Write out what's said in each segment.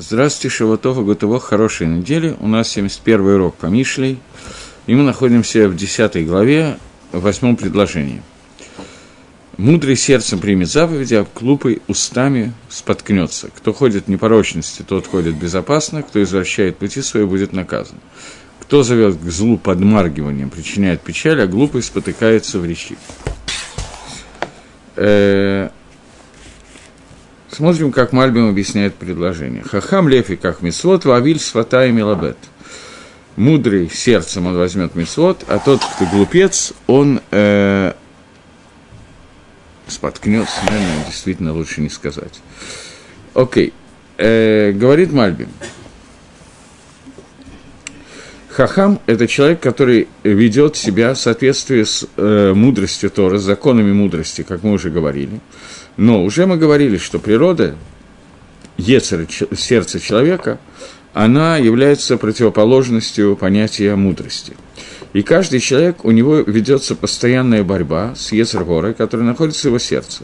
Здравствуйте, Шаватова, Готово, хорошей недели. У нас 71 урок по Мишлей, и мы находимся в 10 главе, в восьмом предложении. «Мудрый сердцем примет заповеди, а глупый устами споткнется. Кто ходит в непорочности, тот ходит безопасно, кто извращает пути свои, будет наказан. Кто зовет к злу подмаргиванием, причиняет печаль, а глупый спотыкается в речи». Э, Смотрим, как Мальбим объясняет предложение. Хахам лефи как мисвод, вавиль свата и милабет. Мудрый сердцем он возьмет мисвод, а тот, кто глупец, он э, споткнется, наверное, действительно лучше не сказать. Окей. Э, говорит Мальбим. Хахам – это человек, который ведет себя в соответствии с э, мудростью Тора, с законами мудрости, как мы уже говорили. Но уже мы говорили, что природа, Ецер, сердце человека, она является противоположностью понятия мудрости. И каждый человек, у него ведется постоянная борьба с Ецергорой, которая находится в его сердце.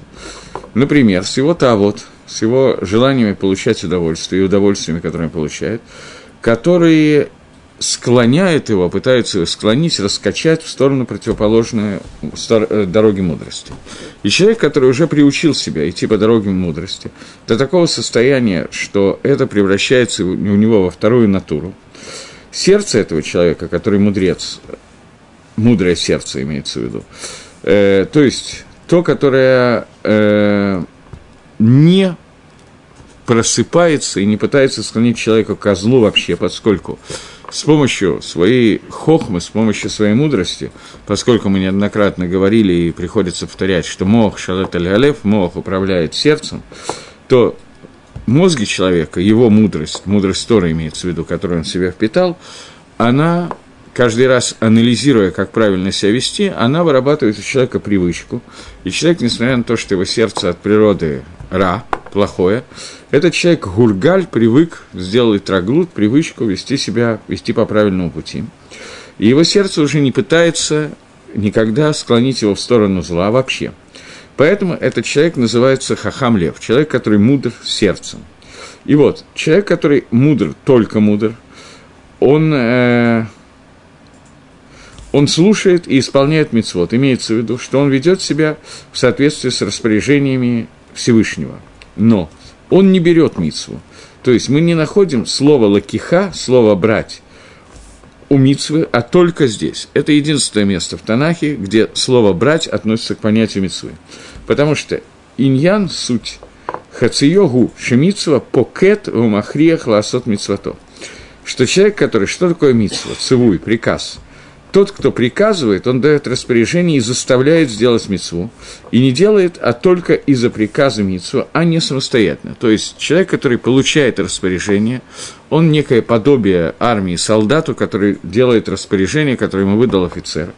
Например, с его тавод, с его желаниями получать удовольствие и удовольствиями, которые он получает, которые склоняет его, пытается его склонить, раскачать в сторону противоположной э, дороги мудрости. И человек, который уже приучил себя идти по дороге мудрости, до такого состояния, что это превращается у него во вторую натуру, сердце этого человека, который мудрец, мудрое сердце имеется в виду, э, то есть то, которое э, не просыпается и не пытается склонить человека к козлу вообще, поскольку с помощью своей хохмы, с помощью своей мудрости, поскольку мы неоднократно говорили и приходится повторять, что мох шалет аль мох управляет сердцем, то мозги человека, его мудрость, мудрость Тора имеется в виду, которую он себя впитал, она каждый раз анализируя, как правильно себя вести, она вырабатывает у человека привычку. И человек, несмотря на то, что его сердце от природы ра, плохое, этот человек гургаль привык, сделал траглут, привычку вести себя, вести по правильному пути. И его сердце уже не пытается никогда склонить его в сторону зла вообще. Поэтому этот человек называется хахам лев, человек, который мудр сердцем. И вот, человек, который мудр, только мудр, он, э, он слушает и исполняет мицвод. Имеется в виду, что он ведет себя в соответствии с распоряжениями Всевышнего. Но он не берет мицву. То есть мы не находим слово лакиха, слово брать у мицвы, а только здесь. Это единственное место в Танахе, где слово брать относится к понятию мицвы. Потому что иньян – суть хациогу шемицва покет в махриях ласот мицвато. Что человек, который, что такое мицва, цивуй, приказ – тот, кто приказывает, он дает распоряжение и заставляет сделать мецву. И не делает, а только из-за приказа мецву, а не самостоятельно. То есть человек, который получает распоряжение, он некое подобие армии, солдату, который делает распоряжение, которое ему выдал офицер.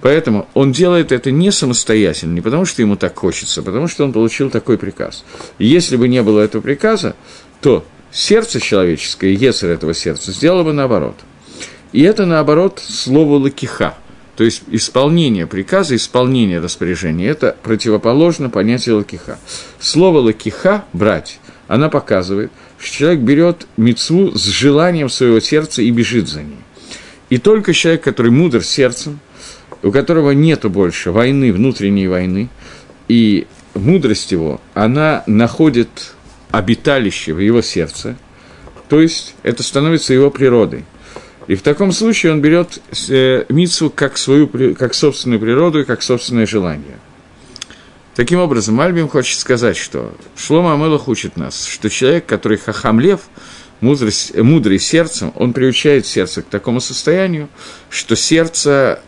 Поэтому он делает это не самостоятельно, не потому что ему так хочется, а потому что он получил такой приказ. И если бы не было этого приказа, то сердце человеческое, ецер этого сердца, сделало бы наоборот – и это, наоборот, слово «лакиха», то есть исполнение приказа, исполнение распоряжения, это противоположно понятию лакиха. Слово лакиха, брать, она показывает, что человек берет мецву с желанием своего сердца и бежит за ней. И только человек, который мудр сердцем, у которого нет больше войны, внутренней войны, и мудрость его, она находит обиталище в его сердце, то есть это становится его природой – и в таком случае он берет э, мицу как, свою, как собственную природу и как собственное желание. Таким образом, Альбим хочет сказать, что Шлома Амелах учит нас, что человек, который хахамлев, мудрость, мудрый сердцем, он приучает сердце к такому состоянию, что сердце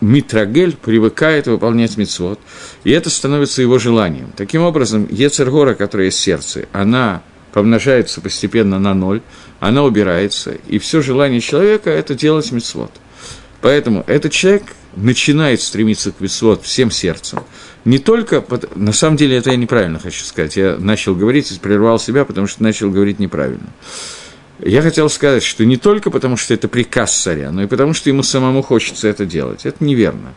Митрагель привыкает выполнять мицвод, и это становится его желанием. Таким образом, Ецергора, которая есть в сердце, она помножается постепенно на ноль, она убирается, и все желание человека – это делать мецвод. Поэтому этот человек начинает стремиться к мецвод всем сердцем. Не только, на самом деле это я неправильно хочу сказать, я начал говорить и прервал себя, потому что начал говорить неправильно. Я хотел сказать, что не только потому, что это приказ царя, но и потому, что ему самому хочется это делать. Это неверно.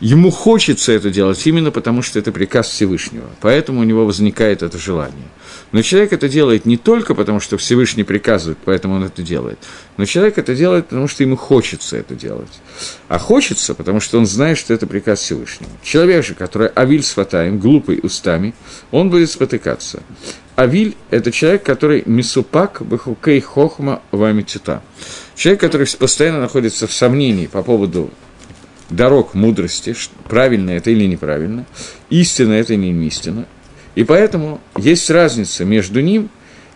Ему хочется это делать именно потому, что это приказ Всевышнего. Поэтому у него возникает это желание. Но человек это делает не только потому, что Всевышний приказывает, поэтому он это делает. Но человек это делает, потому что ему хочется это делать. А хочется, потому что он знает, что это приказ Всевышнего. Человек же, который авиль с глупый устами, он будет спотыкаться. Авиль – это человек, который мисупак бахукей хохма вамитюта. Человек, который постоянно находится в сомнении по поводу дорог мудрости, правильно это или неправильно, истина это или не истина. И поэтому есть разница между ним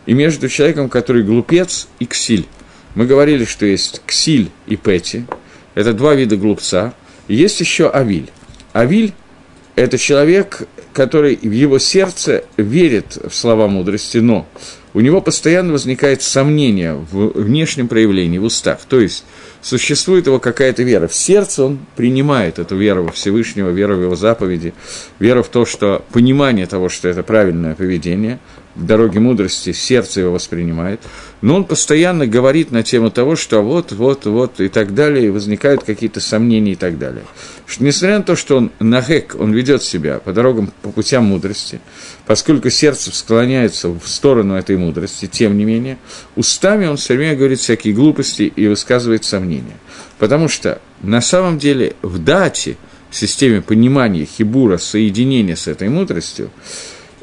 и между человеком, который глупец и ксиль. Мы говорили, что есть ксиль и пети, это два вида глупца, и есть еще авиль. Авиль – это человек, который в его сердце верит в слова мудрости, но у него постоянно возникает сомнение в внешнем проявлении, в устах. То есть существует его какая-то вера. В сердце он принимает эту веру во Всевышнего, веру в его заповеди, веру в то, что понимание того, что это правильное поведение, в дороге мудрости сердце его воспринимает, но он постоянно говорит на тему того, что вот, вот, вот и так далее, и возникают какие-то сомнения и так далее. Что, несмотря на то, что он нагек, он ведет себя по дорогам, по путям мудрости, поскольку сердце склоняется в сторону этой мудрости, тем не менее, устами он все время говорит всякие глупости и высказывает сомнения. Потому что на самом деле в дате, в системе понимания хибура, соединения с этой мудростью,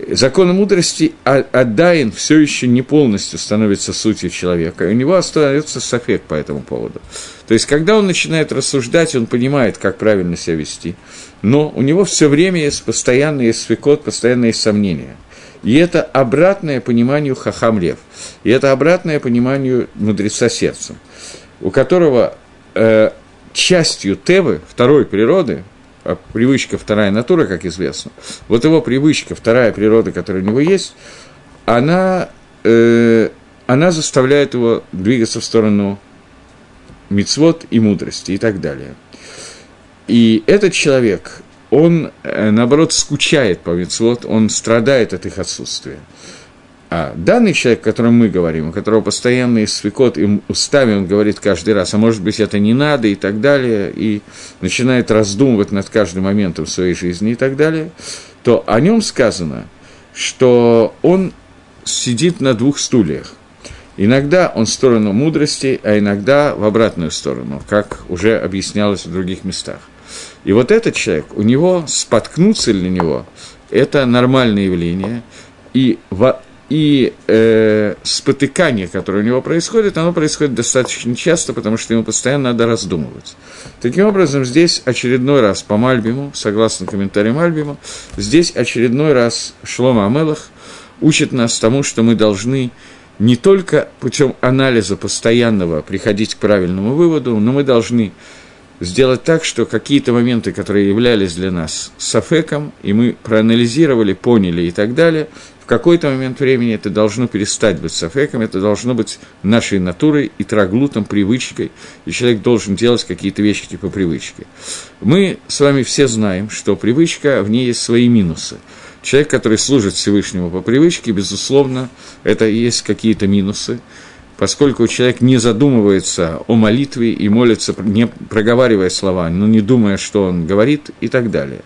Закон мудрости Адайн все еще не полностью становится сутью человека, и у него остается софек по этому поводу. То есть, когда он начинает рассуждать, он понимает, как правильно себя вести, но у него все время есть постоянный есть свекот, постоянные сомнения. И это обратное пониманию хахам лев, и это обратное пониманию мудреца сердцем, у которого э, частью Тевы, второй природы, а привычка вторая натура, как известно, вот его привычка, вторая природа, которая у него есть, она, э, она заставляет его двигаться в сторону мицвод и мудрости и так далее. И этот человек, он, э, наоборот, скучает по мицвод, он страдает от их отсутствия. А данный человек, о котором мы говорим, у которого постоянный свекот, и устами он говорит каждый раз, а может быть это не надо и так далее, и начинает раздумывать над каждым моментом своей жизни и так далее, то о нем сказано, что он сидит на двух стульях. Иногда он в сторону мудрости, а иногда в обратную сторону, как уже объяснялось в других местах. И вот этот человек, у него споткнуться для него, это нормальное явление, и и э, спотыкание, которое у него происходит, оно происходит достаточно часто, потому что ему постоянно надо раздумывать. Таким образом, здесь очередной раз по Мальбиму, согласно комментариям Мальбима, здесь очередной раз Шлома Амелах учит нас тому, что мы должны не только путем анализа постоянного приходить к правильному выводу, но мы должны сделать так, что какие-то моменты, которые являлись для нас сафеком, и мы проанализировали, поняли и так далее, какой-то момент времени это должно перестать быть сафеком, это должно быть нашей натурой и траглутом, привычкой, и человек должен делать какие-то вещи типа привычки. Мы с вами все знаем, что привычка, в ней есть свои минусы. Человек, который служит Всевышнему по привычке, безусловно, это и есть какие-то минусы, поскольку человек не задумывается о молитве и молится, не проговаривая слова, но не думая, что он говорит и так далее.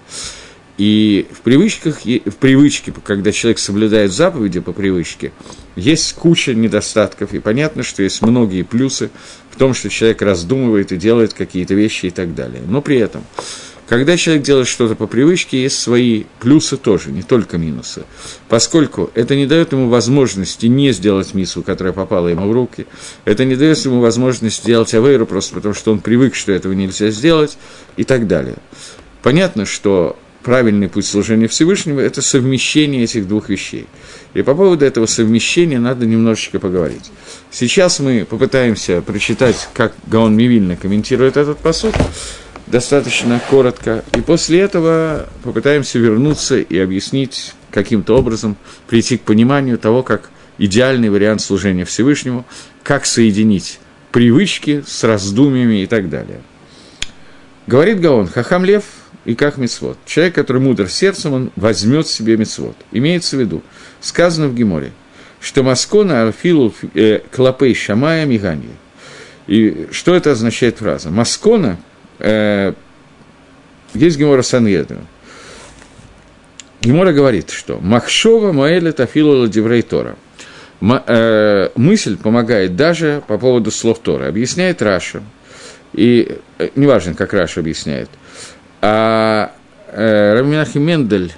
И в привычках, в привычке, когда человек соблюдает заповеди по привычке, есть куча недостатков, и понятно, что есть многие плюсы в том, что человек раздумывает и делает какие-то вещи и так далее. Но при этом, когда человек делает что-то по привычке, есть свои плюсы тоже, не только минусы. Поскольку это не дает ему возможности не сделать миссу, которая попала ему в руки, это не дает ему возможности сделать авейру просто потому, что он привык, что этого нельзя сделать и так далее. Понятно, что правильный путь служения Всевышнего – это совмещение этих двух вещей. И по поводу этого совмещения надо немножечко поговорить. Сейчас мы попытаемся прочитать, как Гаон Мивильна комментирует этот посуд, достаточно коротко, и после этого попытаемся вернуться и объяснить каким-то образом, прийти к пониманию того, как идеальный вариант служения Всевышнему, как соединить привычки с раздумьями и так далее. Говорит Гаон, Хахам Лев – и как мецвод. Человек, который мудр сердцем, он возьмет себе мецвод. Имеется в виду, сказано в Геморе, что Маскона Арфилу э, Клопей Шамая Миганья. И что это означает фраза? Маскона, э, есть Гемора Сангедрин. Гемора говорит, что «מחשבה מועלת אפילו לדברי תורה». Э, мысль помогает даже по поводу слов Тора. Объясняет Раши, и э, неважно, как Раши объясняет. А э, рав Менахем Мендель,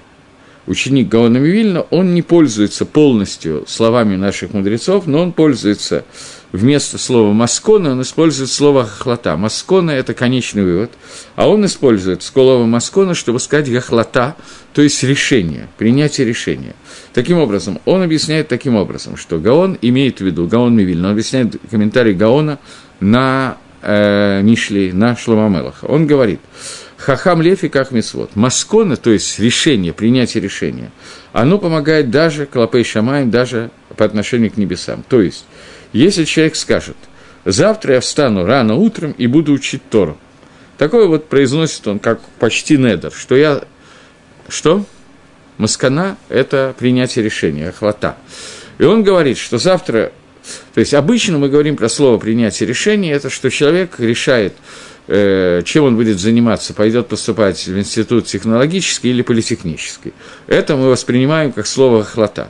ученик Гаона Вильна, он не пользуется полностью словами наших мудрецов, но он пользуется вместо слова «מסקנא» он использует слово «החלטה». «Маскона» – это конечный вывод, а он использует слово «маскона», чтобы сказать «гохлота», то есть решение, принятие решения. Таким образом, он объясняет таким образом, что Гаон имеет в виду, Гаон Мивильна, он объясняет комментарий Гаона на э, Мишли, на Шломамелаха. Он говорит, Хахам Лефи как мисвод. Маскона, то есть решение, принятие решения, оно помогает даже Клопей Шамаем, даже по отношению к небесам. То есть, если человек скажет, завтра я встану рано утром и буду учить Тору, такое вот произносит он, как почти недер, что я что? Маскана – это принятие решения, охвата. И он говорит, что завтра... То есть обычно мы говорим про слово принятие решения, это что человек решает, чем он будет заниматься, пойдет поступать в институт технологический или политехнический. Это мы воспринимаем как слово «хлота».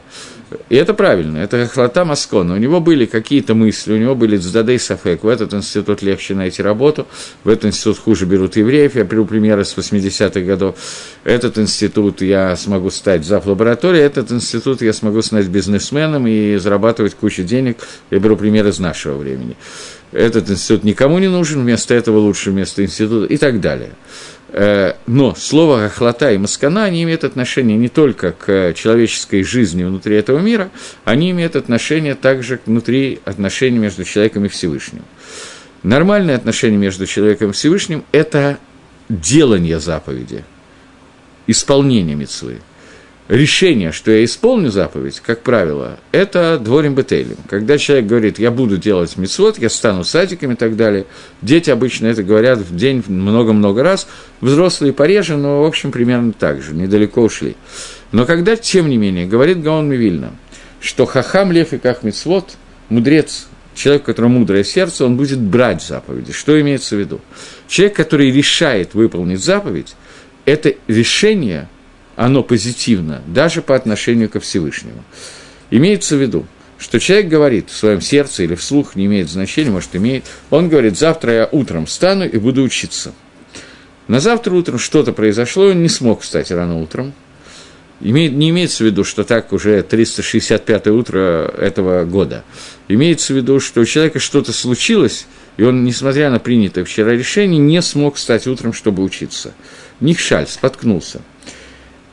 И это правильно, это Хлота Маскона. У него были какие-то мысли, у него были Цдадей Сафек. В этот институт легче найти работу, в этот институт хуже берут евреев. Я беру примеры с 80-х годов. Этот институт я смогу стать зав. лабораторией, этот институт я смогу стать бизнесменом и зарабатывать кучу денег. Я беру примеры из нашего времени. Этот институт никому не нужен, вместо этого лучше вместо института и так далее. Э, но слово «охлота» и «маскана» они имеют отношение не только к человеческой жизни внутри этого мира, они имеют отношение также внутри отношений между человеком и Всевышним. Нормальное отношение между человеком и Всевышним – это делание заповеди, исполнение мецвы – решение, что я исполню заповедь, как правило, это дворим бетейлем. Когда человек говорит, я буду делать мецвод, я стану садиком и так далее, дети обычно это говорят в день много-много раз, взрослые пореже, но, в общем, примерно так же, недалеко ушли. Но когда, тем не менее, говорит Гаон Мивильна, что хахам лев и как мецвод, мудрец, человек, у которого мудрое сердце, он будет брать заповеди. Что имеется в виду? Человек, который решает выполнить заповедь, это решение – оно позитивно, даже по отношению ко Всевышнему. Имеется в виду, что человек говорит в своем сердце или вслух, не имеет значения, может, имеет, он говорит, завтра я утром встану и буду учиться. На завтра утром что-то произошло, он не смог встать рано утром. Имеет, не имеется в виду, что так уже 365 утро этого года. Имеется в виду, что у человека что-то случилось, и он, несмотря на принятое вчера решение, не смог встать утром, чтобы учиться. Нихшаль, споткнулся –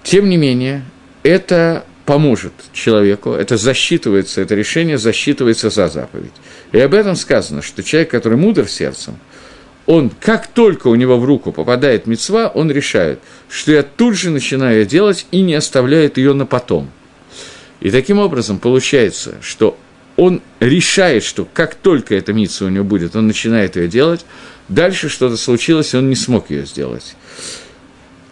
тем не менее, это поможет человеку, это засчитывается, это решение засчитывается за заповедь. И об этом сказано, что человек, который мудр сердцем, он, как только у него в руку попадает мецва, он решает, что я тут же начинаю делать и не оставляет ее на потом. И таким образом получается, что он решает, что как только эта митца у него будет, он начинает ее делать, дальше что-то случилось, и он не смог ее сделать.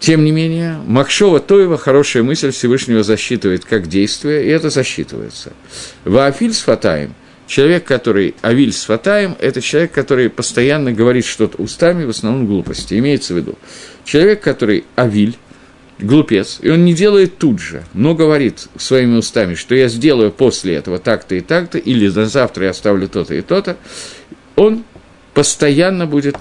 Тем не менее, Махшова Тоева хорошая мысль Всевышнего засчитывает как действие, и это засчитывается. Ваафиль с человек, который Авиль с это человек, который постоянно говорит что-то устами, в основном глупости, имеется в виду. Человек, который Авиль, глупец, и он не делает тут же, но говорит своими устами, что я сделаю после этого так-то и так-то, или на завтра я оставлю то-то и то-то, он постоянно будет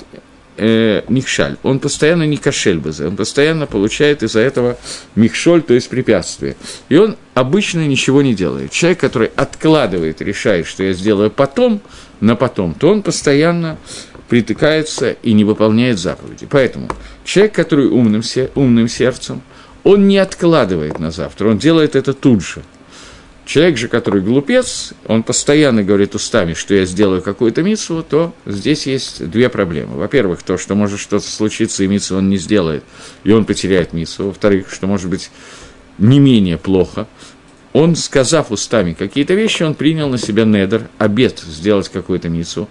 э, михшаль, он постоянно не кошель бы, он постоянно получает из-за этого михшоль, то есть препятствие. И он обычно ничего не делает. Человек, который откладывает, решает, что я сделаю потом, на потом, то он постоянно притыкается и не выполняет заповеди. Поэтому человек, который умным, умным сердцем, он не откладывает на завтра, он делает это тут же – Человек же, который глупец, он постоянно говорит устами, что я сделаю какую-то миссу, то здесь есть две проблемы. Во-первых, то, что может что-то случиться, и миссу он не сделает, и он потеряет миссу. Во-вторых, что может быть не менее плохо. Он, сказав устами какие-то вещи, он принял на себя недер, обед сделать какую-то миссу.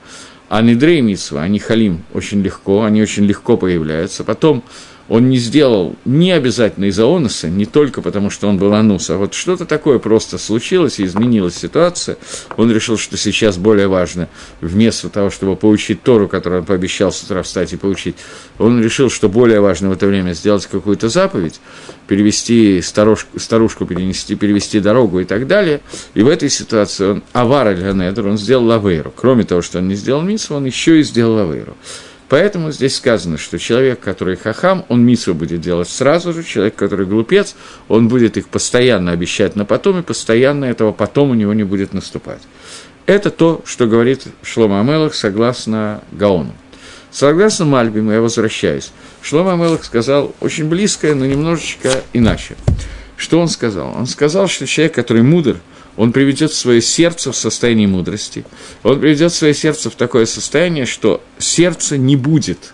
А недрей митсва, они халим очень легко, они очень легко появляются. Потом он не сделал не обязательно из-за оноса, не только потому, что он был анус, а вот что-то такое просто случилось и изменилась ситуация, он решил, что сейчас более важно, вместо того, чтобы получить Тору, которую он пообещал с утра встать и получить, он решил, что более важно в это время сделать какую-то заповедь, перевести старушку, старушку перенести, перевести дорогу и так далее. И в этой ситуации он авар аль он сделал лавейру. Кроме того, что он не сделал мису, он еще и сделал лавейру. Поэтому здесь сказано, что человек, который хахам, он митсу будет делать сразу же, человек, который глупец, он будет их постоянно обещать на потом, и постоянно этого потом у него не будет наступать. Это то, что говорит Шлома Амелах согласно Гаону. Согласно Мальбиму, я возвращаюсь, Шлома Амелах сказал очень близкое, но немножечко иначе. Что он сказал? Он сказал, что человек, который мудр – он приведет свое сердце в состояние мудрости, он приведет свое сердце в такое состояние, что сердце не будет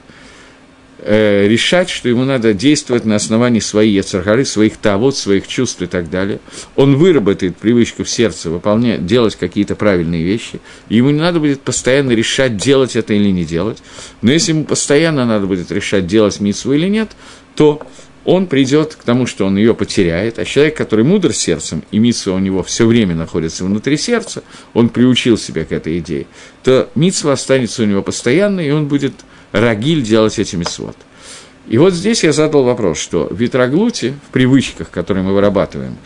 э, решать, что ему надо действовать на основании своей яцергары, своих тавод, своих чувств и так далее. Он выработает привычку в сердце выполнять, делать какие-то правильные вещи, и ему не надо будет постоянно решать, делать это или не делать. Но если ему постоянно надо будет решать, делать митсву или нет, то он придет к тому, что он ее потеряет, а человек, который мудр сердцем, и митсва у него все время находится внутри сердца, он приучил себя к этой идее, то митсва останется у него постоянно, и он будет рагиль делать эти митсвот. И вот здесь я задал вопрос, что в витроглуте, в привычках, которые мы вырабатываем,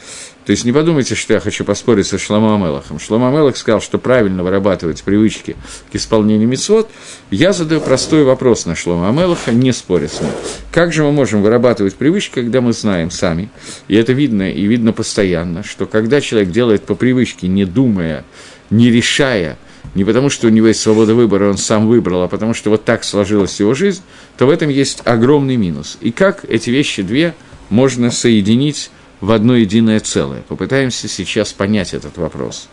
то есть не подумайте, что я хочу поспорить со Шломо Амелахом. Шломо Амелах сказал, что правильно вырабатывать привычки к исполнению мецвод. Я задаю простой вопрос на Шломо Амелаха, не споря с ним. Как же мы можем вырабатывать привычки, когда мы знаем сами, и это видно, и видно постоянно, что когда человек делает по привычке, не думая, не решая, не потому, что у него есть свобода выбора, он сам выбрал, а потому, что вот так сложилась его жизнь, то в этом есть огромный минус. И как эти вещи две можно соединить в одно единое целое. Попытаемся сейчас понять этот вопрос.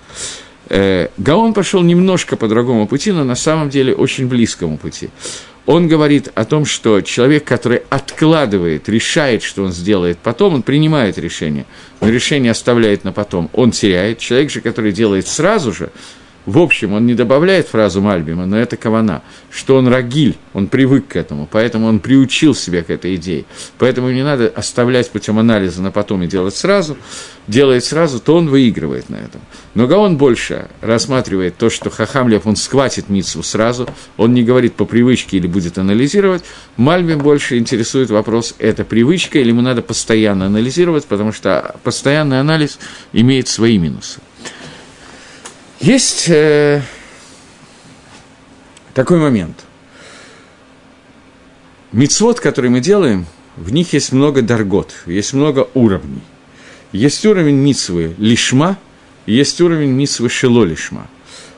Э, Гаон пошел немножко по другому пути, но на самом деле очень близкому пути. Он говорит о том, что человек, который откладывает, решает, что он сделает потом, он принимает решение, но решение оставляет на потом, он теряет. Человек же, который делает сразу же, в общем, он не добавляет фразу Мальбима, но это кавана, что он рагиль, он привык к этому, поэтому он приучил себя к этой идее. Поэтому не надо оставлять путем анализа на потом и делать сразу. Делает сразу, то он выигрывает на этом. Но Гаон больше рассматривает то, что Хахамлев, он схватит Митсу сразу, он не говорит по привычке или будет анализировать. Мальбим больше интересует вопрос, это привычка или ему надо постоянно анализировать, потому что постоянный анализ имеет свои минусы. Есть э, такой момент. Мицвод, который мы делаем, в них есть много даргот, есть много уровней. Есть уровень мицвы лишма, есть уровень мицвы шило лишма.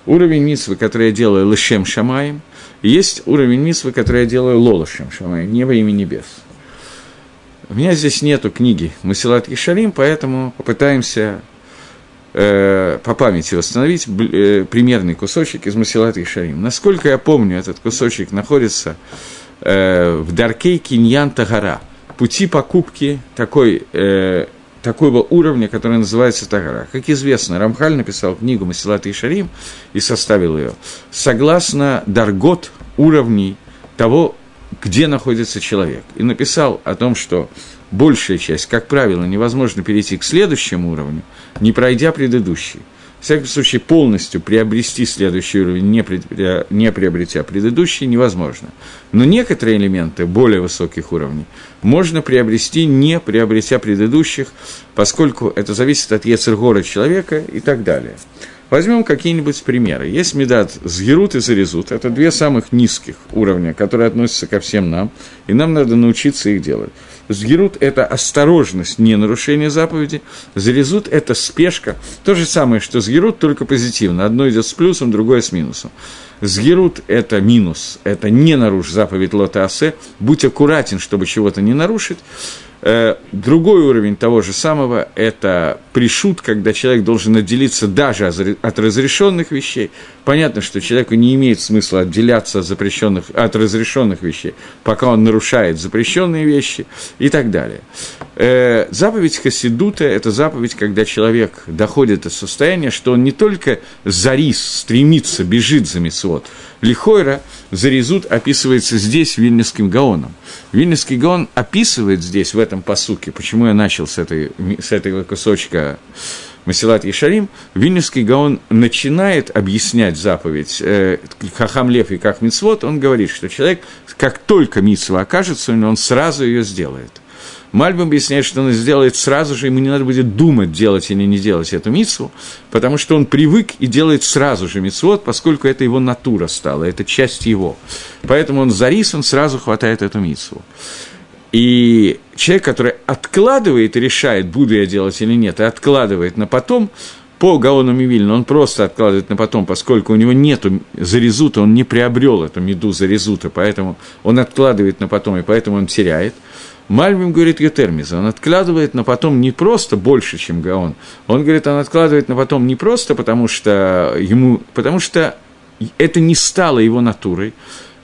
Уровень мицвы, который я делаю лишем шамаем, и есть уровень мицвы, который я делаю лолошем шамаем, небо имя небес. У меня здесь нету книги Масилат Ишарим, поэтому попытаемся э, по памяти восстановить э, примерный кусочек из Масилат и Шарим. Насколько я помню, этот кусочек находится э, в Даркей Киньян Тагара, пути покупки такой, э, такого уровня, который называется Тагара. Как известно, Рамхаль написал книгу Масилат и Шарим и составил ее. Согласно Даргот уровней того, где находится человек. И написал о том, что большая часть, как правило, невозможно перейти к следующему уровню, не пройдя предыдущий. В всяком случае, полностью приобрести следующий уровень, не, при, не приобретя предыдущий, невозможно. Но некоторые элементы более высоких уровней можно приобрести, не приобретя предыдущих, поскольку это зависит от Ецергора человека и так далее. Возьмем какие-нибудь примеры. Есть медат Сгерут и Зарезут. Это две самых низких уровня, которые относятся ко всем нам, и нам надо научиться их делать. Сгерут – это осторожность, не нарушение заповеди. Зарезут – это спешка. То же самое, что сгерут, только позитивно. Одно идет с плюсом, другое с минусом. Сгерут – это минус, это не нарушь заповедь Лота. Будь аккуратен, чтобы чего-то не нарушить. Э, другой уровень того же самого – это пришут, когда человек должен отделиться даже от разрешенных вещей. Понятно, что человеку не имеет смысла отделяться от, запрещенных, от разрешенных вещей, пока он нарушает запрещенные вещи и так далее. э, заповедь Хасидута – это заповедь, когда человек доходит до состояния, что он не только зарис, стремится, бежит за Митцвот. Лихойра зарезут описывается здесь Вильнюсским Гаоном. Вильнюсский Гаон описывает здесь, в этом посуке, почему я начал с, этой, с этого кусочка Масилат Ишарим, Вильнюсский Гаон начинает объяснять заповедь э, Хахам Лев и как Мицвод, он говорит, что человек, как только Мицва окажется, он сразу ее сделает. Мальбим объясняет, что он сделает сразу же, ему не надо будет думать, делать или не делать эту мицву, потому что он привык и делает сразу же мицвод, поскольку это его натура стала, это часть его. Поэтому он зарис, он сразу хватает эту мицву. И человек, который откладывает и решает, буду я делать или нет, и откладывает на потом, по Гаону Мивильну он просто откладывает на потом, поскольку у него нет зарезута, он не приобрел эту меду зарезута, поэтому он откладывает на потом, и поэтому он теряет. Мальбим говорит Ютермиза, он откладывает на потом не просто больше, чем Гаон. Он говорит, он откладывает на потом не просто потому, что ему, потому что это не стало его натурой,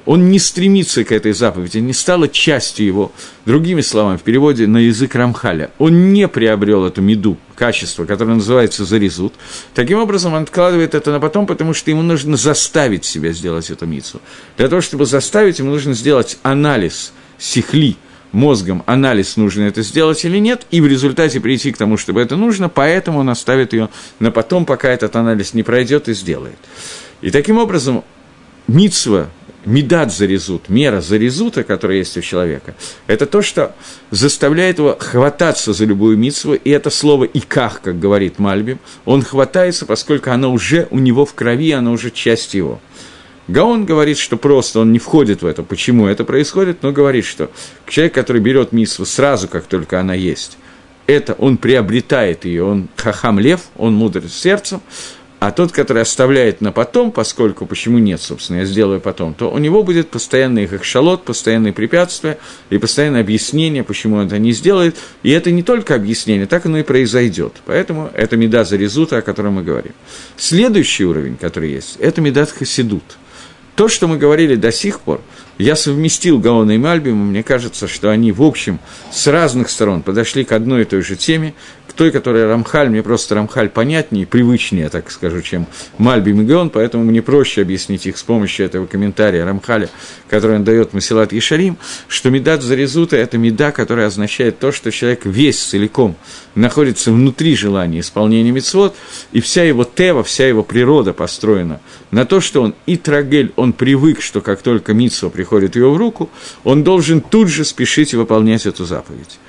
он не стремится к этой заповеди, не стало частью его. Другими словами, в переводе на язык Рамхаля, он не приобрел эту меду, качество, которое называется зарезут. Таким образом, он откладывает это на потом, потому что ему нужно заставить себя сделать эту мицу. Для того, чтобы заставить, ему нужно сделать анализ сихли, мозгом анализ, нужно это сделать или нет, и в результате прийти к тому, чтобы это нужно, поэтому он оставит ее на потом, пока этот анализ не пройдет и сделает. И таким образом, мицва медат зарезут, мера зарезута, которая есть у человека, это то, что заставляет его хвататься за любую митцву, и это слово «иках», как говорит Мальбим, он хватается, поскольку оно уже у него в крови, оно уже часть его. Гаон говорит, что просто он не входит в это, почему это происходит, но говорит, что человек, который берет митцву сразу, как только она есть, это он приобретает ее, он хахам лев, он мудр сердцем, а тот, который оставляет на потом, поскольку почему нет, собственно, я сделаю потом, то у него будет постоянный хахшалот, постоянные препятствия и постоянное объяснение, почему он это не сделает. И это не только объяснение, так оно и произойдет. Поэтому это меда зарезута, о котором мы говорим. Следующий уровень, который есть, это медат хасидут. То, что мы говорили до сих пор, я совместил Гаона и Мальбима, мне кажется, что они, в общем, с разных сторон подошли к одной и той же теме, той, которая Рамхаль, мне просто Рамхаль понятнее, привычнее, так скажу, чем Мальби Мегион, поэтому мне проще объяснить их с помощью этого комментария Рамхаля, который он дает Масилат Ешарим, что медат зарезута – это меда, которая означает то, что человек весь целиком находится внутри желания исполнения мецвод, и вся его тева, вся его природа построена на то, что он и трагель, он привык, что как только митсва приходит его в руку, он должен тут же спешить и выполнять эту заповедь.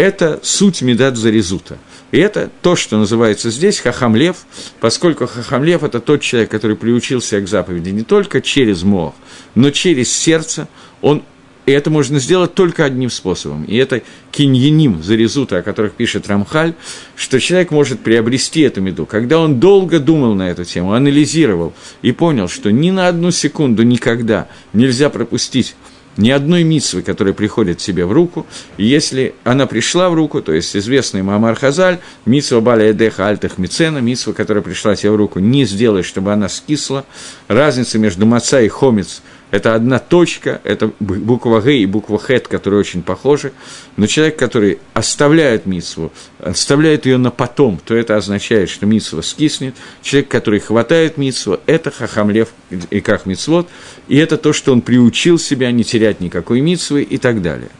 Это суть медат зарезута – и это то, что называется здесь хахамлев, поскольку хахамлев – это тот человек, который приучился к заповеди не только через мох, но через сердце, он и это можно сделать только одним способом. И это киньяним, зарезута, о которых пишет Рамхаль, что человек может приобрести эту меду. Когда он долго думал на эту тему, анализировал и понял, что ни на одну секунду никогда нельзя пропустить ни одной митсвы, которая приходит тебе в руку, и если она пришла в руку, то есть известный Мамар Хазаль, митсва Баля Эдеха Альтах Мицена, митсва, которая пришла тебе в руку, не сделай, чтобы она скисла. Разница между маца и хомец – это одна точка, это буква Г и буква Хет, которые очень похожи. Но человек, который оставляет митсву, оставляет ее на потом, то это означает, что митсва скиснет. Человек, который хватает митсву, это хахамлев и как митсвот, и это то, что он приучил себя не терять никакой митсвы и так далее.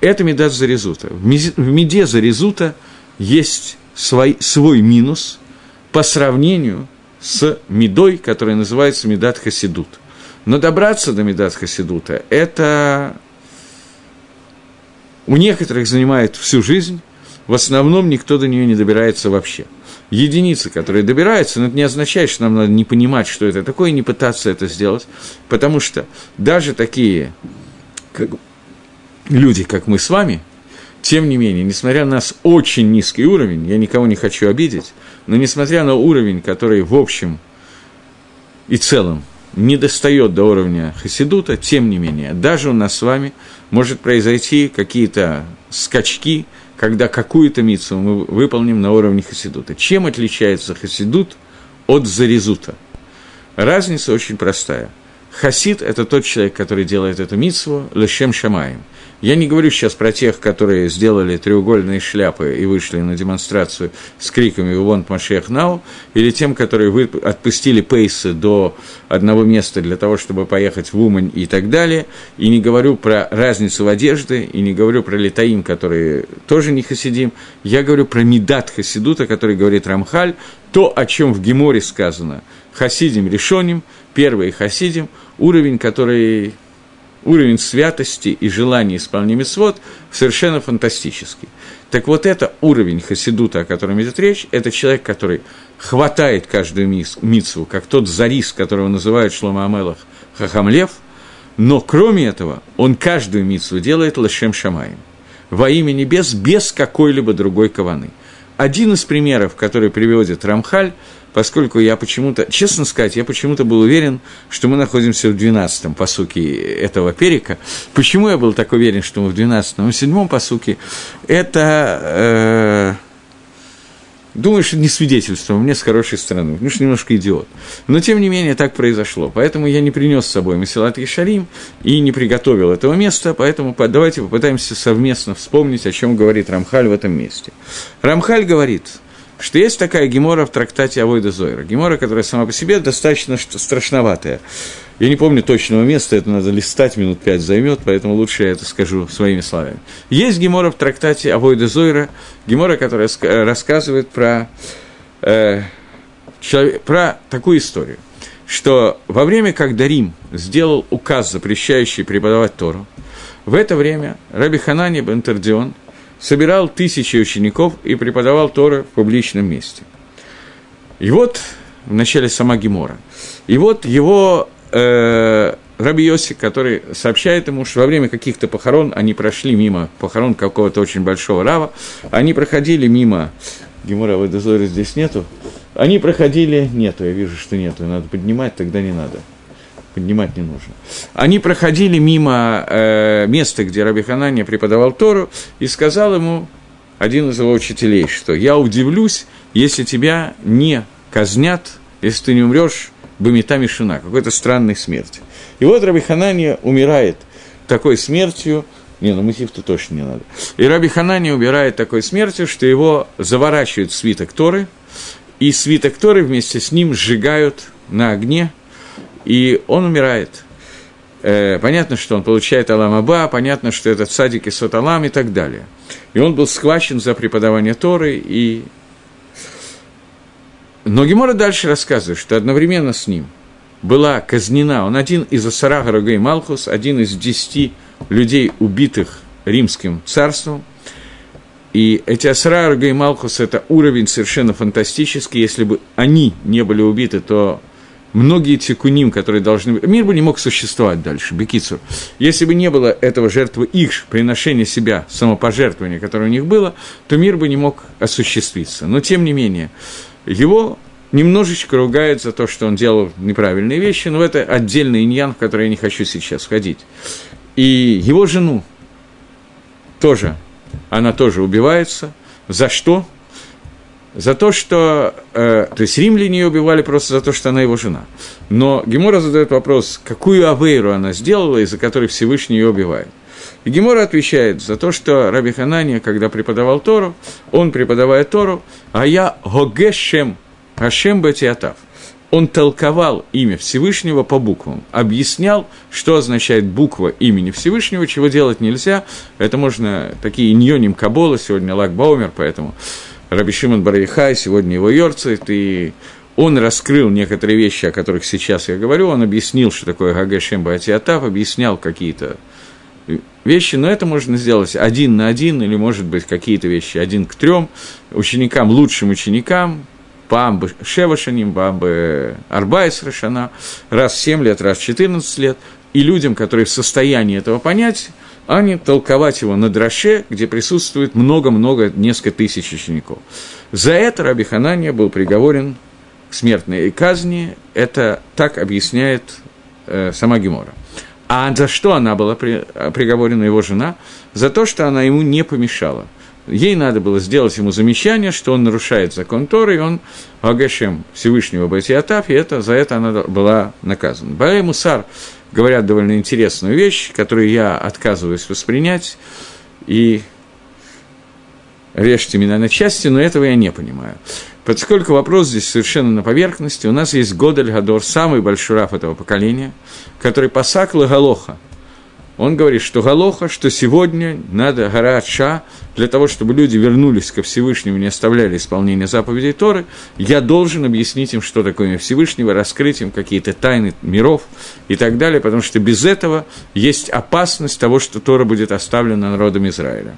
Это медат зарезута. В меде зарезута есть свой, свой минус по сравнению с медой, которая называется медат хасидут – но добраться до Медат Хасидута – это у некоторых занимает всю жизнь, в основном никто до нее не добирается вообще. Единицы, которые добираются, но это не означает, что нам надо не понимать, что это такое, и не пытаться это сделать, потому что даже такие как, люди, как мы с вами, тем не менее, несмотря на нас очень низкий уровень, я никого не хочу обидеть, но несмотря на уровень, который в общем и целом не достает до уровня Хасидута, тем не менее, даже у нас с вами может произойти какие-то скачки, когда какую-то мицу мы выполним на уровне Хасидута. Чем отличается Хасидут от Зарезута? Разница очень простая. Хасид – это тот человек, который делает эту митсву лешем шамаем. Я не говорю сейчас про тех, которые сделали треугольные шляпы и вышли на демонстрацию с криками «Вон Машех Нау», или тем, которые вы отпустили пейсы до одного места для того, чтобы поехать в Умань и так далее. И не говорю про разницу в одежде, и не говорю про летаим, которые тоже не хасидим. Я говорю про медат хасидута, который говорит Рамхаль, то, о чем в Геморе сказано «Хасидим решоним», первый хасидим, уровень, который уровень святости и желания исполнения свод совершенно фантастический. Так вот это уровень хасидута, о котором идет речь, это человек, который хватает каждую мицву, как тот зарис, которого называют Шлома Амелах Хахамлев, но кроме этого он каждую мицву делает лошем шамаем во имя небес без какой-либо другой каваны. Один из примеров, который приводит Рамхаль, поскольку я почему-то, честно сказать, я почему-то был уверен, что мы находимся в 12-м посуке этого перика. Почему я был так уверен, что мы в 12-м? В 7-м посуке это... Э, Думаю, что не свидетельство, мне с хорошей стороны, потому что немножко идиот. Но, тем не менее, так произошло. Поэтому я не принес с собой Масилат Ешарим и не приготовил этого места, поэтому давайте попытаемся совместно вспомнить, о чем говорит Рамхаль в этом месте. Рамхаль говорит – что есть такая гемора в трактате Авойда Зойра. Гемора, которая сама по себе достаточно страшноватая. Я не помню точного места, это надо листать, минут пять займет, поэтому лучше я это скажу своими словами. Есть гемора в трактате Авойда Зойра, гемора, которая рассказывает про, э, человек, про такую историю, что во время, когда Рим сделал указ, запрещающий преподавать Тору, в это время Раби Ханани Бентердион – собирал тысячи учеников и преподавал Торы в публичном месте. И вот, в начале сама Гемора, и вот его э, Раби Йоси, который сообщает ему, что во время каких-то похорон они прошли мимо похорон какого-то очень большого рава, они проходили мимо, Гемора в Эдозоре здесь нету, они проходили, нету, я вижу, что нету, надо поднимать, тогда не надо поднимать не нужно. Они проходили мимо э, места, где Раби Ханания преподавал Тору, и сказал ему один из его учителей, что «я удивлюсь, если тебя не казнят, если ты не умрешь Бамита Мишина, какой-то странной смерти». И вот Раби Ханания умирает такой смертью, не, ну мотив-то точно не надо. И Раби Ханани умирает такой смертью, что его заворачивают в свиток Торы, и свиток Торы вместе с ним сжигают на огне, и он умирает. Э, понятно, что он получает Алам Аба, понятно, что это садик и Соталам и так далее. И он был схвачен за преподавание Торы, и... Но Гемора дальше рассказывает, что одновременно с ним была казнена, он один из Асара Гарагей Малхус, один из десяти людей, убитых римским царством, и эти Асара Гарагей Малхус – это уровень совершенно фантастический, если бы они не были убиты, то многие тикуним, которые должны. Мир бы не мог существовать дальше, Бекицур. Если бы не было этого жертвы их, приношения себя, самопожертвования, которое у них было, то мир бы не мог осуществиться. Но, тем не менее, его немножечко ругают за то, что он делал неправильные вещи, но это отдельный иньян, в который я не хочу сейчас входить. И его жену тоже, она тоже убивается. За что? За то, что... Э, то есть римляне ее убивали просто за то, что она его жена. Но Гемора задает вопрос, какую авейру она сделала, из-за которой Всевышний ее убивает. И Гемора отвечает за то, что Раби Ханания, когда преподавал Тору, он, преподавая Тору, а я Гогешем, Ашем Батиатав. Он толковал имя Всевышнего по буквам, объяснял, что означает буква имени Всевышнего, чего делать нельзя. Это можно, такие ньоним Кабола, сегодня Лак Баумер, поэтому Раби Шимон Барихай, сегодня его Йорцит, и он раскрыл некоторые вещи, о которых сейчас я говорю, он объяснил, что такое Гагашем Батиатав, объяснял какие-то вещи, но это можно сделать один на один, или, может быть, какие-то вещи один к трем ученикам, лучшим ученикам, Бамбы Шевашаним, Бамбы Арбайс Рашана, раз в 7 лет, раз в 14 лет, и людям, которые в состоянии этого понять, а не толковать его на драше, где присутствует много-много, несколько тысяч учеников. За это Раби Ханания был приговорен к смертной казни. Это так объясняет э, сама Гемора. А за что она была при, приговорена его жена? За то, что она ему не помешала. Ей надо было сделать ему замечание, что он нарушает закон Торы, и он Агашем Всевышнего Батиатав, и это, за это она была наказана. Балей Мусар говорят довольно интересную вещь, которую я отказываюсь воспринять, и режьте меня на части, но этого я не понимаю. Поскольку вопрос здесь совершенно на поверхности, у нас есть Годель Гадор, самый большой раф этого поколения, который посак Галоха – он говорит, что Галоха, что сегодня надо гора Ша, для того, чтобы люди вернулись ко Всевышнему и не оставляли исполнение заповедей Торы, я должен объяснить им, что такое Всевышнего, раскрыть им какие-то тайны миров и так далее, потому что без этого есть опасность того, что Тора будет оставлена народом Израиля.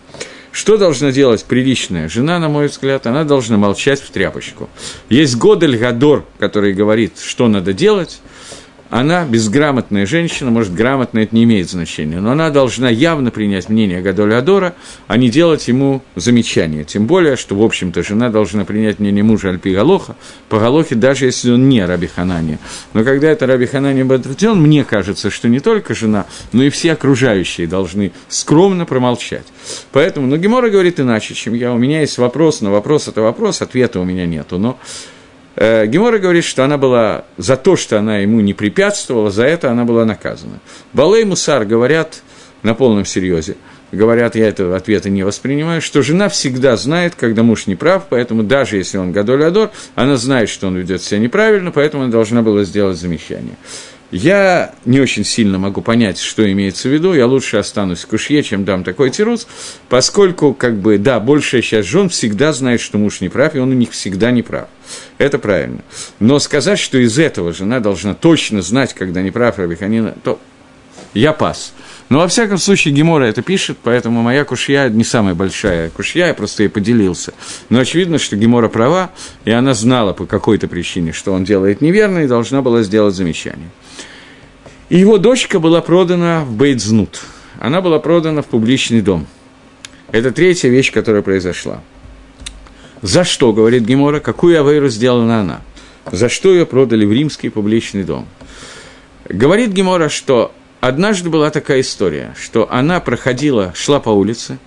Что должна делать приличная жена, на мой взгляд? Она должна молчать в тряпочку. Есть Годель Гадор, который говорит, что надо делать, она безграмотная женщина, может, грамотно это не имеет значения, но она должна явно принять мнение Гадоля Адора, а не делать ему замечания. Тем более, что, в общем-то, жена должна принять мнение мужа Альпи Галоха, по Галохе, даже если он не Раби Ханани. Но когда это Раби Ханани Бадртион, мне кажется, что не только жена, но и все окружающие должны скромно промолчать. Поэтому, ну, Гемора говорит иначе, чем я. У меня есть вопрос, но вопрос – это вопрос, ответа у меня нету. Но Гемора говорит, что она была за то, что она ему не препятствовала, за это она была наказана. Балей Мусар говорят на полном серьезе, говорят, я этого ответа не воспринимаю, что жена всегда знает, когда муж не прав, поэтому даже если он Гадоль Адор, она знает, что он ведет себя неправильно, поэтому она должна была сделать замечание. Я не очень сильно могу понять, что имеется в виду, я лучше останусь в кушье, чем дам такой тирус, поскольку, как бы, да, большая часть жен всегда знает, что муж не прав, и он у них всегда не прав. Это правильно. Но сказать, что из этого жена должна точно знать, когда не прав Рабиханина, то я пас. Но, во всяком случае, Гемора это пишет, поэтому моя кушья не самая большая кушья, я просто ей поделился. Но очевидно, что Гемора права, и она знала по какой-то причине, что он делает неверно, и должна была сделать замечание. И его дочка была продана в Бейтзнут. Она была продана в публичный дом. Это третья вещь, которая произошла. За что, говорит Гемора, какую авейру сделана она? За что ее продали в римский публичный дом? Говорит Гемора, что однажды была такая история, что она проходила, шла по улице,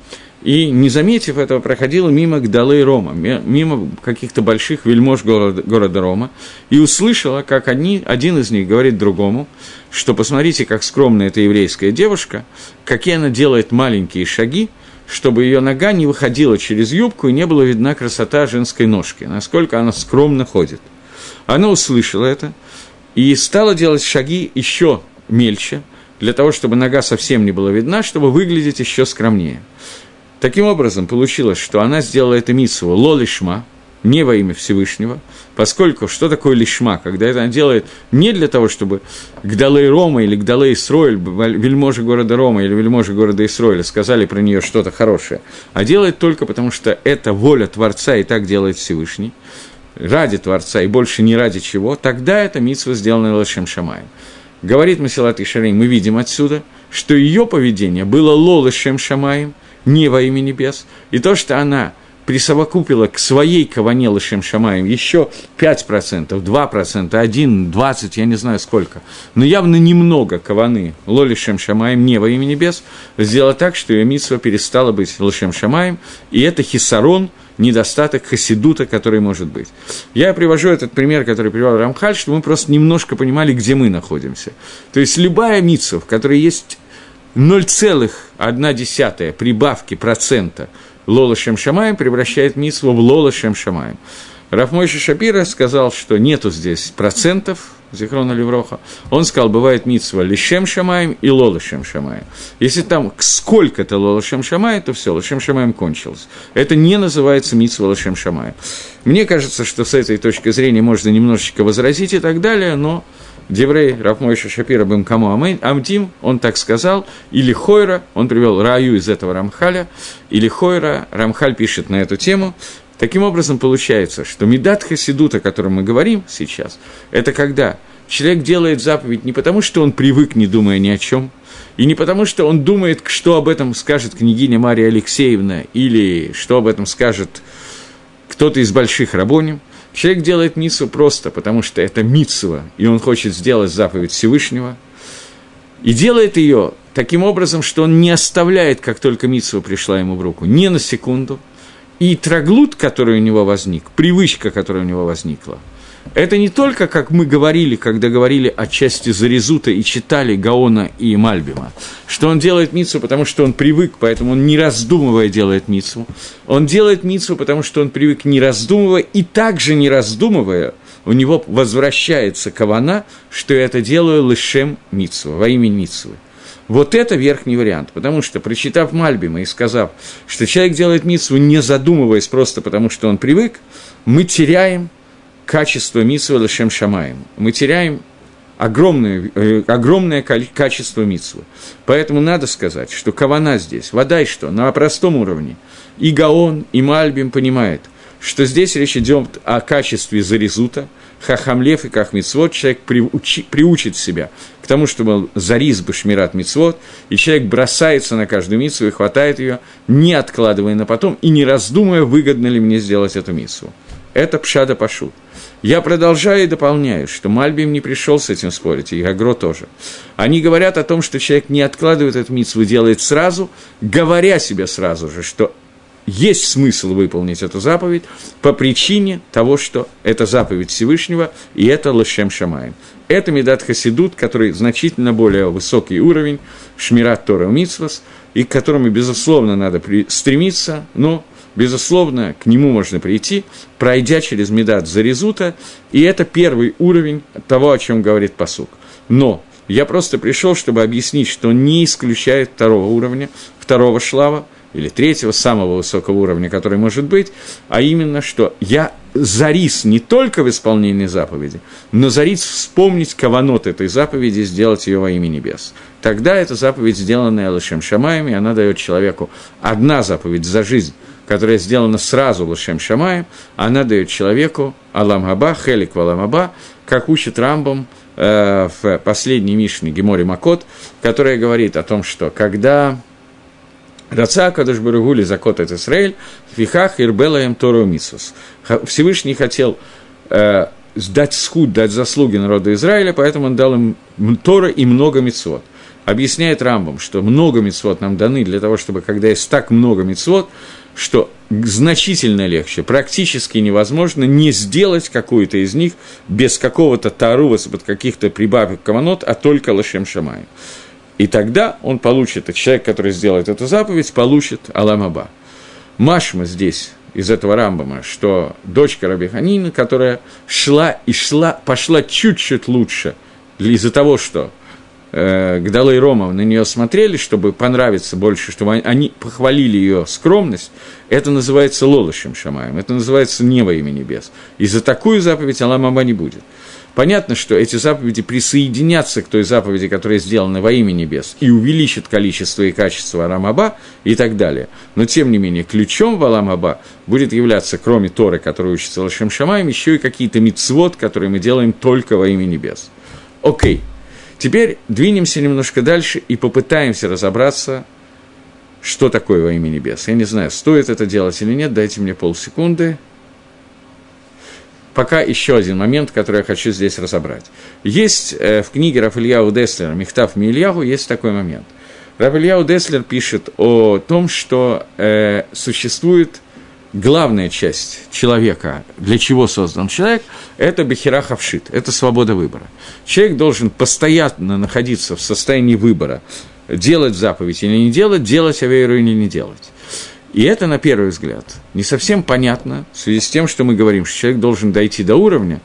и, не заметив этого, проходила мимо Гдалы Рома, мимо каких-то больших вельмож города, города Рома, и услышала, как они, один из них говорит другому, что посмотрите, как скромная эта еврейская девушка, какие она делает маленькие шаги, чтобы ее нога не выходила через юбку и не была видна красота женской ножки, насколько она скромно ходит. Она услышала это и стала делать шаги еще мельче, для того, чтобы нога совсем не была видна, чтобы выглядеть еще скромнее – Таким образом, получилось, что она сделала это митсу ло лишма, не во имя Всевышнего, поскольку что такое лишма, когда это она делает не для того, чтобы Гдалей Рома или Гдалей Исроэль, вельможи города Рома или вельможи города Исроэля сказали про нее что-то хорошее, а делает только потому, что это воля Творца и так делает Всевышний, ради Творца и больше не ради чего, тогда это митсва сделана Лашем Шамаем. Говорит Масилат Ишарей, мы видим отсюда, что ее поведение было лолышем Шамаем – не во имя небес, и то, что она присовокупила к своей каване Лышем Шамаем еще 5%, 2%, 1, 20, я не знаю сколько, но явно немного каваны Лолишем Шамаем не во имя небес, сделала так, что ее митсва перестала быть Лышем Шамаем, и это хисарон, недостаток хасидута, который может быть. Я привожу этот пример, который привел Рамхаль, чтобы мы просто немножко понимали, где мы находимся. То есть любая митсва, в которой есть 0,1 прибавки процента Лола Шамаем превращает Митсву в Лола Шамаем. Рафмойши Шапира сказал, что нету здесь процентов, Зихрона Левроха. Он сказал, бывает Митсва Лишем Шамаем и Лола Шем Шамаем. Если там сколько-то Лола Шем Шамаем, то все, Лошем Шамаем кончилось. Это не называется Митсва Лошем Шамаем. Мне кажется, что с этой точки зрения можно немножечко возразить и так далее, но Деврей Рафмойша Шапира бым кому Амдим, он так сказал, или Хойра, он привел Раю из этого Рамхаля, или Хойра, Рамхаль пишет на эту тему. Таким образом, получается, что Медат Хасидут, о котором мы говорим сейчас, это когда человек делает заповедь не потому, что он привык, не думая ни о чем, и не потому, что он думает, что об этом скажет княгиня Мария Алексеевна, или что об этом скажет кто-то из больших рабоним – Человек делает митсу просто, потому что это митсува, и он хочет сделать заповедь Всевышнего, и делает ее таким образом, что он не оставляет, как только митсува пришла ему в руку, ни на секунду, И троглут, который у него возник, привычка, которая у него возникла, это не только, как мы говорили, когда говорили о части Зарезута и читали Гаона и Мальбима, что он делает мицу, потому что он привык, поэтому он не раздумывая делает мицу. Он делает мицу, потому что он привык не раздумывая, и также не раздумывая, у него возвращается кавана, что я это делаю лишем мицу, во имя мицвы. Вот это верхний вариант, потому что, прочитав Мальбима и сказав, что человек делает митсву, не задумываясь просто потому, что он привык, мы теряем качество митсвы Лашем Шамаем. Мы теряем огромное, э, огромное качество митсвы. Поэтому надо сказать, что кавана здесь, вода и что, на простом уровне. И Гаон, и Мальбим понимает, что здесь речь идет о качестве зарезута, хахамлев и кахмицвод, человек приучи, приучит себя к тому, чтобы зарис бы шмират мицвод, и человек бросается на каждую мицву и хватает ее, не откладывая на потом и не раздумывая, выгодно ли мне сделать эту мицву. Это пшада пашут. Я продолжаю и дополняю, что Мальбим не пришел с этим спорить, и Агро тоже. Они говорят о том, что человек не откладывает эту митцву, делает сразу, говоря себе сразу же, что есть смысл выполнить эту заповедь по причине того, что это заповедь Всевышнего, и это Лашем Шамаем. Это Медат Хасидут, который значительно более высокий уровень Шмират Тора Митсвас, и к которому, безусловно, надо стремиться, но, безусловно, к нему можно прийти, пройдя через Медат Зарезута, и это первый уровень того, о чем говорит посук. Но я просто пришел, чтобы объяснить, что он не исключает второго уровня, второго шлава, или третьего, самого высокого уровня, который может быть, а именно, что я зарис не только в исполнении заповеди, но зарис вспомнить каванот этой заповеди, сделать ее во имя небес. Тогда эта заповедь, сделанная Лошем Шамаем, и она дает человеку одна заповедь за жизнь, которая сделана сразу Лошем Шамаем, она дает человеку Алам Аба, Хелик Валам как учит Рамбом э, в последней Мишне Геморе Макот, которая говорит о том, что когда Раца Кадыш Баругули закот это Израиль, фихах ирбелаем Тору Митсус. Всевышний хотел э, дать схуд, дать заслуги народу Израиля, поэтому он дал им Тора и много мицвод. Объясняет Рамбам, что много мицвод нам даны для того, чтобы, когда есть так много мицвод, что значительно легче, практически невозможно не сделать какую-то из них без какого-то тарува, под каких-то прибавок каванот, а только лошем шамаем. И тогда он получит, этот человек, который сделает эту заповедь, получит Аламаба. Машма здесь из этого Рамбама, что дочка Раби Ханина, которая шла и шла, пошла чуть-чуть лучше из-за того, что э, Гдала Рома на нее смотрели, чтобы понравиться больше, чтобы они похвалили ее скромность, это называется лолошем Шамаем, это называется не во имя небес. И за такую заповедь Аламаба не будет. Понятно, что эти заповеди присоединятся к той заповеди, которая сделана во имя небес, и увеличат количество и качество Арамаба и так далее. Но, тем не менее, ключом в Аламаба будет являться, кроме Торы, который учится Лашем Шамаем, еще и какие-то мицвод, которые мы делаем только во имя небес. Окей. Теперь двинемся немножко дальше и попытаемся разобраться, что такое во имя небес. Я не знаю, стоит это делать или нет, дайте мне полсекунды пока еще один момент, который я хочу здесь разобрать. Есть э, в книге Рафильяу Деслера «Мехтав Мильяху» есть такой момент. Рафильяу Деслер пишет о том, что э, существует главная часть человека, для чего создан человек, это бехера хавшит, это свобода выбора. Человек должен постоянно находиться в состоянии выбора, делать заповедь или не делать, делать авейру или не делать. И это, на первый взгляд, не совсем понятно в связи с тем, что мы говорим, что человек должен дойти до уровня,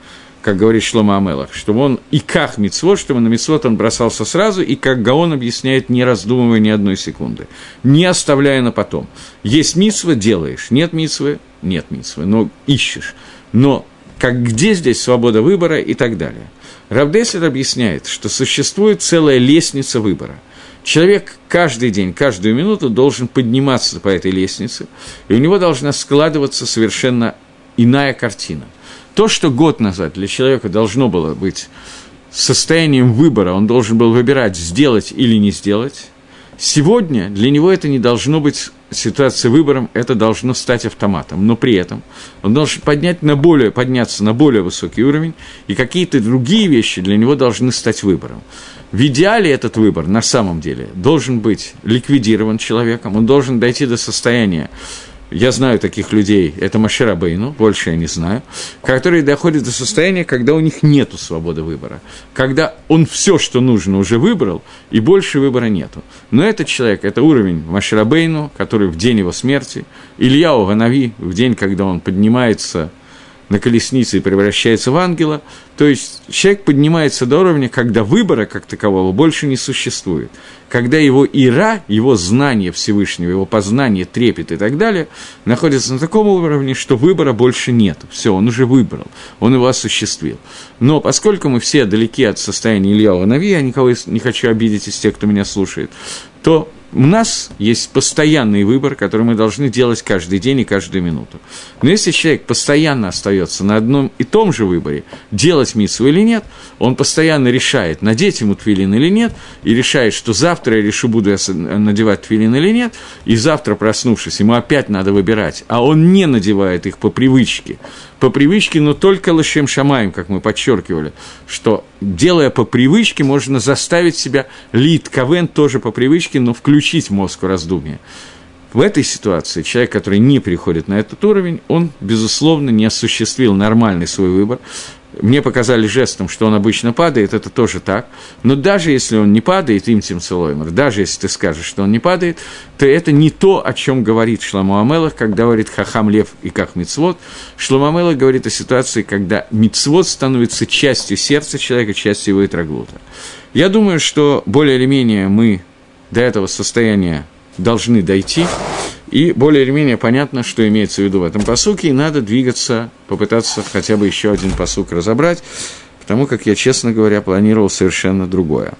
как говорит Шлома Амелах, чтобы он и как мицвод, чтобы на мицвод он бросался сразу, и как Гаон объясняет, не раздумывая ни одной секунды, не оставляя на потом. Есть мицва – делаешь, нет мицвы – нет мицвы, но ищешь. Но как где здесь свобода выбора и так далее. Равдеслер объясняет, что существует целая лестница выбора – Человек каждый день, каждую минуту должен подниматься по этой лестнице, и у него должна складываться совершенно иная картина. То, что год назад для человека должно было быть состоянием выбора, он должен был выбирать, сделать или не сделать, сегодня для него это не должно быть ситуацией выбором, это должно стать автоматом. Но при этом он должен поднять на более, подняться на более высокий уровень, и какие-то другие вещи для него должны стать выбором. В идеале этот выбор на самом деле должен быть ликвидирован человеком, он должен дойти до состояния я знаю таких людей, это Машера Бейну, больше я не знаю, которые доходят до состояния, когда у них нет свободы выбора, когда он все, что нужно, уже выбрал, и больше выбора нету. Но этот человек, это уровень Машера Бейну, который в день его смерти, Илья Ганави, в день, когда он поднимается на колеснице и превращается в ангела, то есть человек поднимается до уровня, когда выбора как такового больше не существует. Когда его ира, его знание Всевышнего, его познание, трепет и так далее, находится на таком уровне, что выбора больше нет. Все, он уже выбрал, он его осуществил. Но поскольку мы все далеки от состояния Илья Нави, я никого не хочу обидеть из тех, кто меня слушает, то у нас есть постоянный выбор, который мы должны делать каждый день и каждую минуту. Но если человек постоянно остается на одном и том же выборе, делать митсу или нет, он постоянно решает, надеть ему твилин или нет, и решает, что завтра я решу, буду я надевать твилин или нет, и завтра, проснувшись, ему опять надо выбирать, а он не надевает их по привычке, по привычке, но только лошем шамаем, как мы подчеркивали, что делая по привычке, можно заставить себя лид кавен тоже по привычке, но включить мозг в раздумье. В этой ситуации человек, который не переходит на этот уровень, он, безусловно, не осуществил нормальный свой выбор, мне показали жестом, что он обычно падает, это тоже так. Но даже если он не падает, им тем целоймер, даже если ты скажешь, что он не падает, то это не то, о чем говорит Шламу Амелах, когда говорит Хахам Лев и как Мицвод. Шламу Амелах говорит о ситуации, когда Мицвод становится частью сердца человека, частью его итраглута. Я думаю, что более или менее мы до этого состояния должны дойти. И более или менее понятно, что имеется в виду в этом посуке, и надо двигаться, попытаться хотя бы еще один посук разобрать, потому как я, честно говоря, планировал совершенно другое.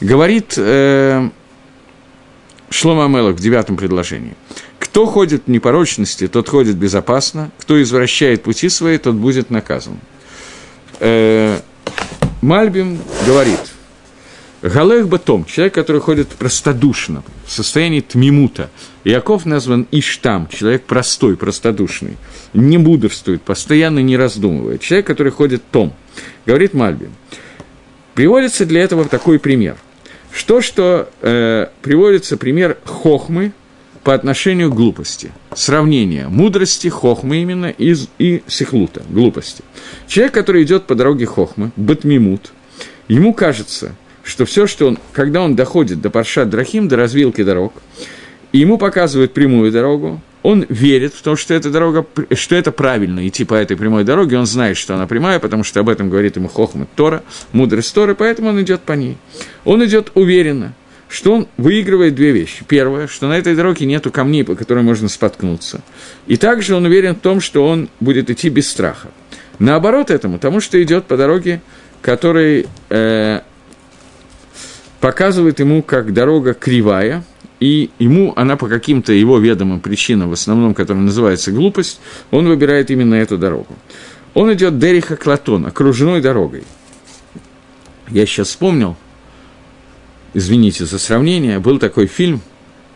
Говорит э, Шлома Амелах в девятом предложении. Кто ходит в непорочности, тот ходит безопасно, кто извращает пути свои, тот будет наказан. Э, Мальбим говорит, Галех Батом, человек, который ходит простодушно, в состоянии тмимута. Иаков назван Иштам, человек простой, простодушный, не мудрствует, постоянно не раздумывает. Человек, который ходит том. Говорит Мальби. Приводится для этого такой пример. Что, что э, приводится пример хохмы по отношению к глупости. Сравнение мудрости, хохмы именно, и, и сихлута, глупости. Человек, который идет по дороге хохмы, батмимут, ему кажется – что все, что он, когда он доходит до Паршат Драхим, до развилки дорог, и ему показывают прямую дорогу, он верит в то, что эта дорога, что это правильно идти по этой прямой дороге, он знает, что она прямая, потому что об этом говорит ему Хохмат Тора, мудрость Торы, поэтому он идет по ней. Он идет уверенно, что он выигрывает две вещи. Первое, что на этой дороге нету камней, по которым можно споткнуться. И также он уверен в том, что он будет идти без страха. Наоборот этому, потому что идет по дороге, которой э, показывает ему, как дорога кривая, и ему она по каким-то его ведомым причинам, в основном, которая называется глупость, он выбирает именно эту дорогу. Он идет Дериха Клатон, окружной дорогой. Я сейчас вспомнил, извините за сравнение, был такой фильм,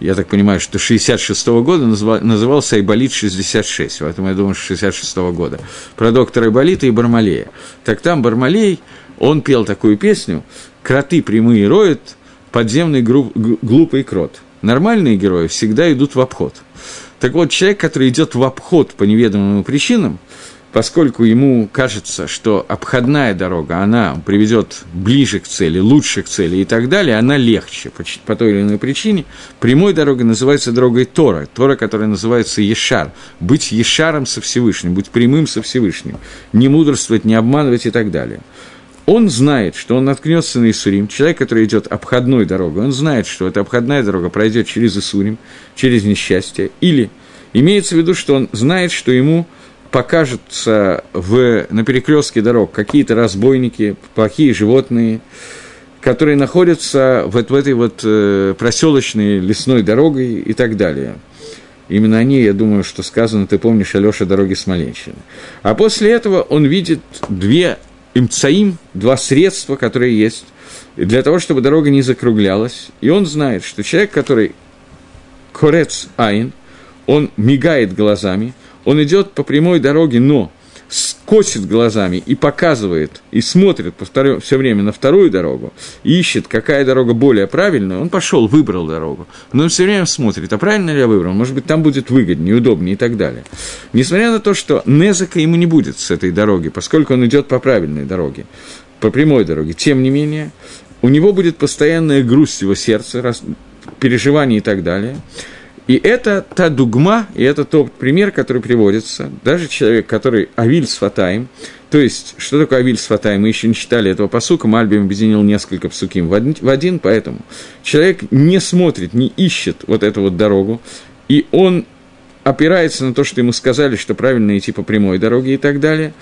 я так понимаю, что 66 -го года назывался «Айболит 66», поэтому я думаю, что 66 -го года, про доктора Айболита и Бармалея. Так там Бармалей, он пел такую песню, кроты прямые роют, подземный гру- глупый крот. Нормальные герои всегда идут в обход. Так вот, человек, который идет в обход по неведомым причинам, поскольку ему кажется, что обходная дорога, она приведет ближе к цели, лучше к цели и так далее, она легче по, по той или иной причине. Прямой дорогой называется дорогой Тора, Тора, которая называется Ешар, быть Ешаром со Всевышним, быть прямым со Всевышним, не мудрствовать, не обманывать и так далее он знает, что он наткнется на Исурим, человек, который идет обходной дорогой, он знает, что эта обходная дорога пройдет через Исурим, через несчастье, или имеется в виду, что он знает, что ему покажутся в, на перекрестке дорог какие-то разбойники, плохие животные, которые находятся вот в этой вот э, проселочной лесной дорогой и так далее. Именно они, я думаю, что сказано, ты помнишь, Алёша, дороги Смоленщины. А после этого он видит две имцаим, два средства, которые есть, для того, чтобы дорога не закруглялась. И он знает, что человек, который корец айн, он мигает глазами, он идет по прямой дороге, но косит глазами и показывает, и смотрит все время на вторую дорогу, и ищет, какая дорога более правильная, он пошел, выбрал дорогу. Но он все время смотрит, а правильно ли я выбрал, может быть, там будет выгоднее, удобнее и так далее. Несмотря на то, что Незака ему не будет с этой дороги, поскольку он идет по правильной дороге, по прямой дороге, тем не менее, у него будет постоянная грусть его сердца, переживания и так далее – и это та дугма, и это тот пример, который приводится. Даже человек, который Авиль Сфатаем, то есть, что такое Авиль Сфатаем, мы еще не читали этого посука, Мальбим объединил несколько псуким в один, поэтому человек не смотрит, не ищет вот эту вот дорогу, и он опирается на то, что ему сказали, что правильно идти по прямой дороге и так далее,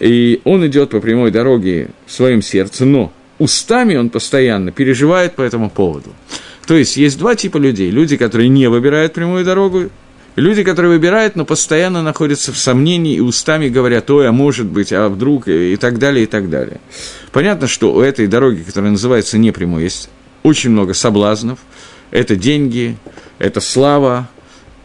и он идет по прямой дороге в своем сердце, но устами он постоянно переживает по этому поводу. То есть есть два типа людей. Люди, которые не выбирают прямую дорогу, люди, которые выбирают, но постоянно находятся в сомнении и устами говорят, ой, а может быть, а вдруг, и так далее, и так далее. Понятно, что у этой дороги, которая называется непрямой, есть очень много соблазнов. Это деньги, это слава,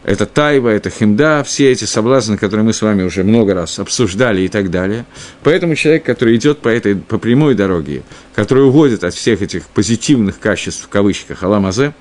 это тайва, это химда, все эти соблазны, которые мы с вами уже много раз обсуждали и так далее. Поэтому человек, который идет по этой по прямой дороге, который уводит от всех этих позитивных качеств, в кавычках, аламазе,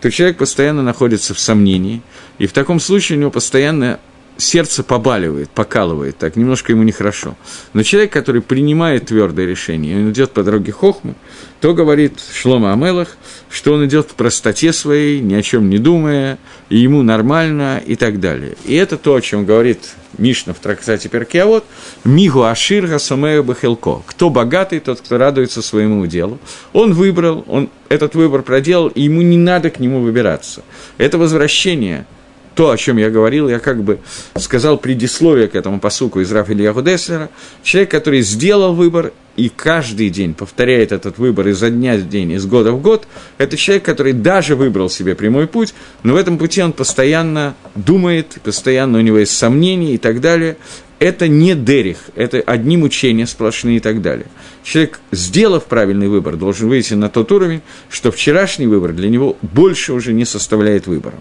то человек постоянно находится в сомнении, и в таком случае у него постоянно сердце побаливает, покалывает, так немножко ему нехорошо. Но человек, который принимает твердое решение, он идет по дороге Хохмы, то говорит Шлома Амелах, что он идет в простоте своей, ни о чем не думая, и ему нормально и так далее. И это то, о чем говорит Мишна в трактате Перкиавод, «Мигу Аширга Самея Бахелко». Кто богатый, тот, кто радуется своему делу. Он выбрал, он этот выбор проделал, и ему не надо к нему выбираться. Это возвращение – то, о чем я говорил, я как бы сказал предисловие к этому посуку из Рафа Ильяху Деслера. Человек, который сделал выбор и каждый день повторяет этот выбор изо дня в день, из года в год, это человек, который даже выбрал себе прямой путь, но в этом пути он постоянно думает, постоянно у него есть сомнения и так далее. Это не дерих, это одни мучения сплошные и так далее. Человек, сделав правильный выбор, должен выйти на тот уровень, что вчерашний выбор для него больше уже не составляет выбором.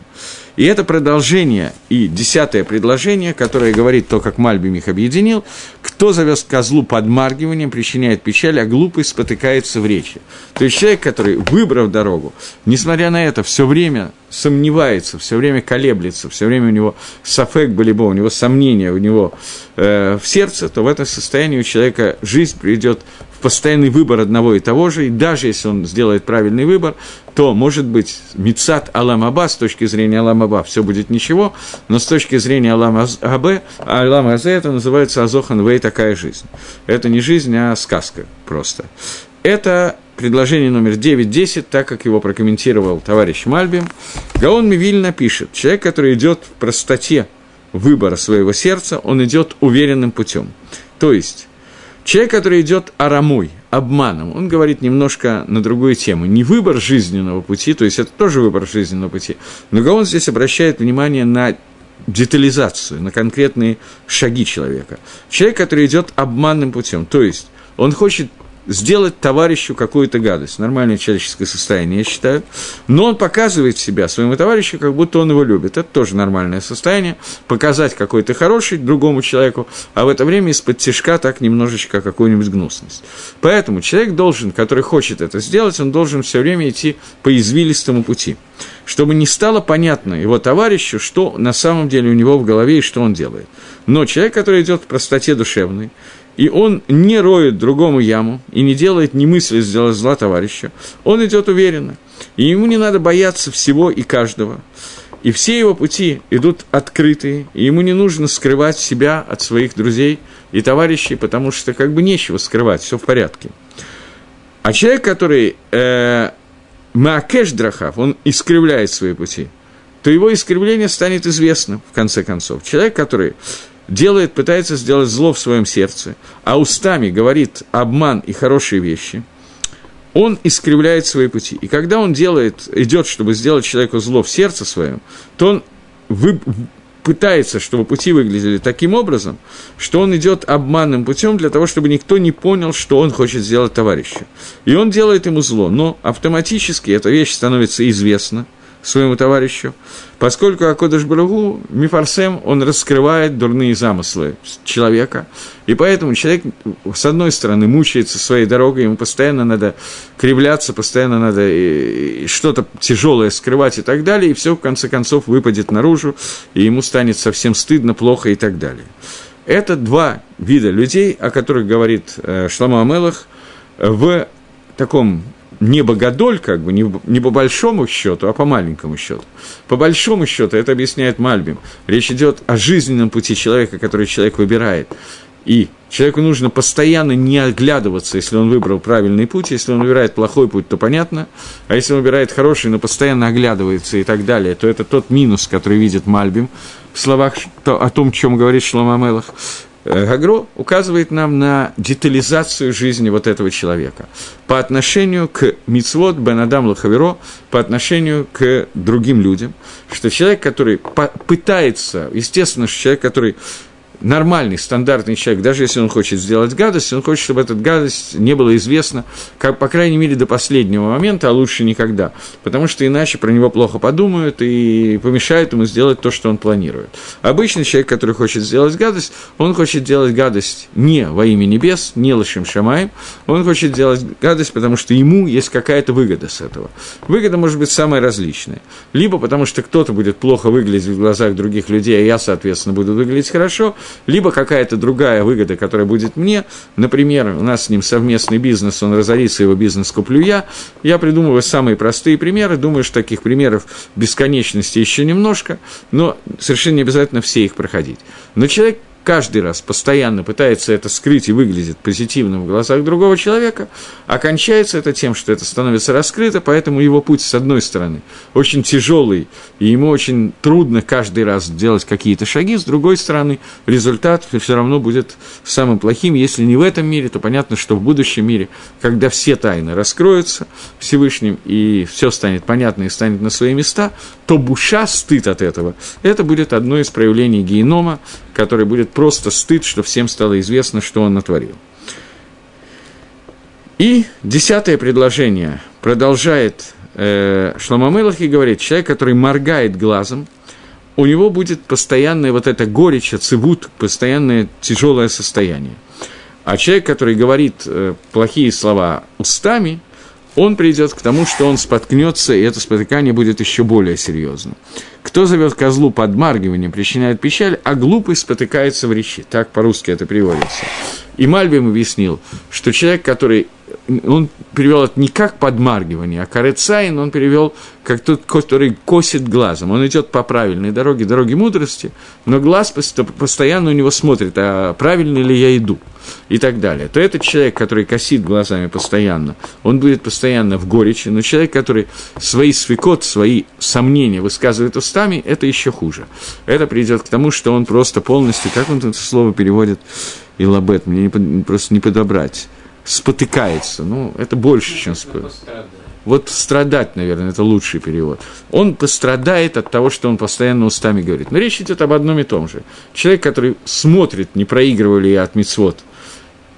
И это продолжение и десятое предложение, которое говорит то, как Мальбим их объединил, кто завез козлу подмаргиванием, причиняет печаль, а глупый спотыкается в речи. То есть человек, который, выбрав дорогу, несмотря на это, все время сомневается, все время колеблется, все время у него сафек болибо, у него сомнения, у него э, в сердце, то в этом состоянии у человека жизнь придет в постоянный выбор одного и того же, и даже если он сделает правильный выбор, то, может быть, Мицат Аламаба, с точки зрения Аламаба, все будет ничего, но с точки зрения Аламабе, Аламазе, это называется Азохан Вей такая жизнь. Это не жизнь, а сказка просто. Это предложение номер 9-10, так как его прокомментировал товарищ Мальбим. Гаон Мивильна пишет, человек, который идет в простоте выбора своего сердца, он идет уверенным путем. То есть, человек, который идет арамой, обманом, он говорит немножко на другую тему. Не выбор жизненного пути, то есть это тоже выбор жизненного пути, но Гаон здесь обращает внимание на детализацию, на конкретные шаги человека. Человек, который идет обманным путем, то есть он хочет сделать товарищу какую-то гадость. Нормальное человеческое состояние, я считаю. Но он показывает себя своему товарищу, как будто он его любит. Это тоже нормальное состояние. Показать, какой ты хороший другому человеку, а в это время из-под тяжка так немножечко какую-нибудь гнусность. Поэтому человек должен, который хочет это сделать, он должен все время идти по извилистому пути. Чтобы не стало понятно его товарищу, что на самом деле у него в голове и что он делает. Но человек, который идет в простоте душевной, и он не роет другому яму и не делает ни мысли сделать зла товарища, он идет уверенно. И ему не надо бояться всего и каждого. И все его пути идут открытые, и ему не нужно скрывать себя от своих друзей и товарищей, потому что как бы нечего скрывать, все в порядке. А человек, который э, Маакеш Драхав, он искривляет свои пути, то его искривление станет известным, в конце концов. Человек, который делает, пытается сделать зло в своем сердце, а устами говорит обман и хорошие вещи, он искривляет свои пути. И когда он делает, идет, чтобы сделать человеку зло в сердце своем, то он вы, пытается, чтобы пути выглядели таким образом, что он идет обманным путем для того, чтобы никто не понял, что он хочет сделать товарищу. И он делает ему зло, но автоматически эта вещь становится известна, своему товарищу, поскольку Акодыш Барагу, Мифарсем, он раскрывает дурные замыслы человека, и поэтому человек, с одной стороны, мучается своей дорогой, ему постоянно надо кривляться, постоянно надо что-то тяжелое скрывать и так далее, и все, в конце концов, выпадет наружу, и ему станет совсем стыдно, плохо и так далее. Это два вида людей, о которых говорит э, Шламу Амелах в таком не богодоль, как бы, не, не по большому счету, а по маленькому счету. По большому счету, это объясняет Мальбим. Речь идет о жизненном пути человека, который человек выбирает. И человеку нужно постоянно не оглядываться, если он выбрал правильный путь. Если он выбирает плохой путь, то понятно. А если он выбирает хороший, но постоянно оглядывается и так далее, то это тот минус, который видит Мальбим в словах о том, чем говорит Шлома Мелах. Э, Гагро указывает нам на детализацию жизни вот этого человека по отношению к Мицвод Бен Адам по отношению к другим людям, что человек, который пытается, естественно, что человек, который нормальный, стандартный человек, даже если он хочет сделать гадость, он хочет, чтобы эта гадость не была известна, как, по крайней мере, до последнего момента, а лучше никогда, потому что иначе про него плохо подумают и помешают ему сделать то, что он планирует. Обычный человек, который хочет сделать гадость, он хочет делать гадость не во имя небес, не лошим шамаем, он хочет делать гадость, потому что ему есть какая-то выгода с этого. Выгода может быть самая различная. Либо потому что кто-то будет плохо выглядеть в глазах других людей, а я, соответственно, буду выглядеть хорошо, либо какая-то другая выгода, которая будет мне, например, у нас с ним совместный бизнес, он разорится, его бизнес куплю я, я придумываю самые простые примеры, думаю, что таких примеров бесконечности еще немножко, но совершенно не обязательно все их проходить. Но человек каждый раз постоянно пытается это скрыть и выглядит позитивным в глазах другого человека, окончается это тем, что это становится раскрыто, поэтому его путь, с одной стороны, очень тяжелый, и ему очень трудно каждый раз делать какие-то шаги, с другой стороны, результат все равно будет самым плохим, если не в этом мире, то понятно, что в будущем мире, когда все тайны раскроются Всевышним, и все станет понятно и станет на свои места, то буша, стыд от этого, это будет одно из проявлений генома, который будет просто стыд, что всем стало известно, что он натворил. И десятое предложение продолжает э, Шломамелах и говорит, человек, который моргает глазом, у него будет постоянное вот это горечь, цивут, постоянное тяжелое состояние. А человек, который говорит э, плохие слова устами, он придет к тому, что он споткнется, и это спотыкание будет еще более серьезным. Кто зовет козлу подмаргиванием, причиняет печаль, а глупый спотыкается в речи. Так по-русски это приводится. И Мальбим объяснил, что человек, который он перевел это не как подмаргивание, а карецайн он перевел как тот, который косит глазом. Он идет по правильной дороге, дороге мудрости, но глаз постоянно у него смотрит, а правильно ли я иду, и так далее. То этот человек, который косит глазами постоянно, он будет постоянно в горечи, но человек, который свои свекот, свои сомнения высказывает устами, это еще хуже. Это придет к тому, что он просто полностью, как он это слово переводит, и лабет, мне не, просто не подобрать спотыкается. Ну, это больше, чем спотыкается. Вот страдать, наверное, это лучший перевод. Он пострадает от того, что он постоянно устами говорит. Но речь идет об одном и том же. Человек, который смотрит, не проигрываю ли я от мицвод,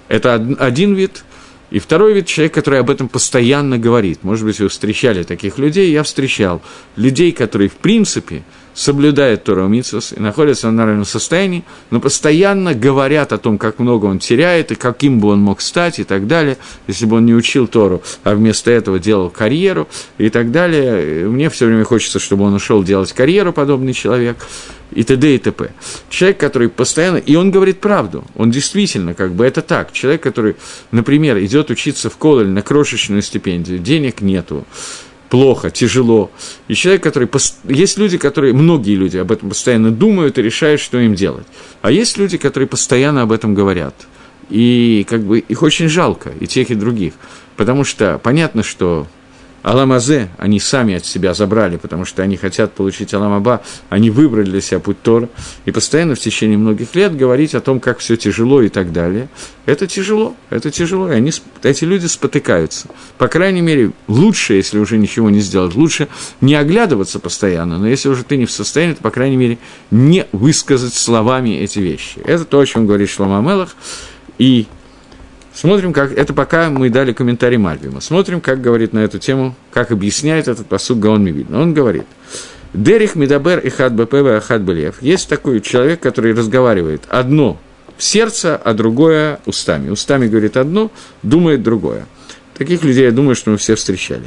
это один вид. И второй вид – человек, который об этом постоянно говорит. Может быть, вы встречали таких людей, я встречал. Людей, которые, в принципе, соблюдает Тору Митсус и находятся в нормальном состоянии, но постоянно говорят о том, как много он теряет и каким бы он мог стать и так далее, если бы он не учил Тору, а вместо этого делал карьеру и так далее. Мне все время хочется, чтобы он ушел делать карьеру, подобный человек, и т.д. и т.п. Человек, который постоянно... И он говорит правду. Он действительно, как бы, это так. Человек, который, например, идет учиться в Кололь на крошечную стипендию, денег нету, плохо, тяжело. И человек, который... Есть люди, которые... Многие люди об этом постоянно думают и решают, что им делать. А есть люди, которые постоянно об этом говорят. И как бы их очень жалко, и тех, и других. Потому что понятно, что Аламазе они сами от себя забрали, потому что они хотят получить Аламаба, они выбрали для себя путь Тора, и постоянно в течение многих лет говорить о том, как все тяжело и так далее. Это тяжело, это тяжело, и они, эти люди спотыкаются. По крайней мере, лучше, если уже ничего не сделать, лучше не оглядываться постоянно, но если уже ты не в состоянии, то, по крайней мере, не высказать словами эти вещи. Это то, о чем говорит Шлома Мелах, и Смотрим, как... Это пока мы дали комментарий Мальбима. Смотрим, как говорит на эту тему, как объясняет этот посуд Гаон Мивиль. Он говорит, Дерих Медабер и Хад БПВ Хад Белев. Есть такой человек, который разговаривает одно в сердце, а другое устами. Устами говорит одно, думает другое. Таких людей, я думаю, что мы все встречали.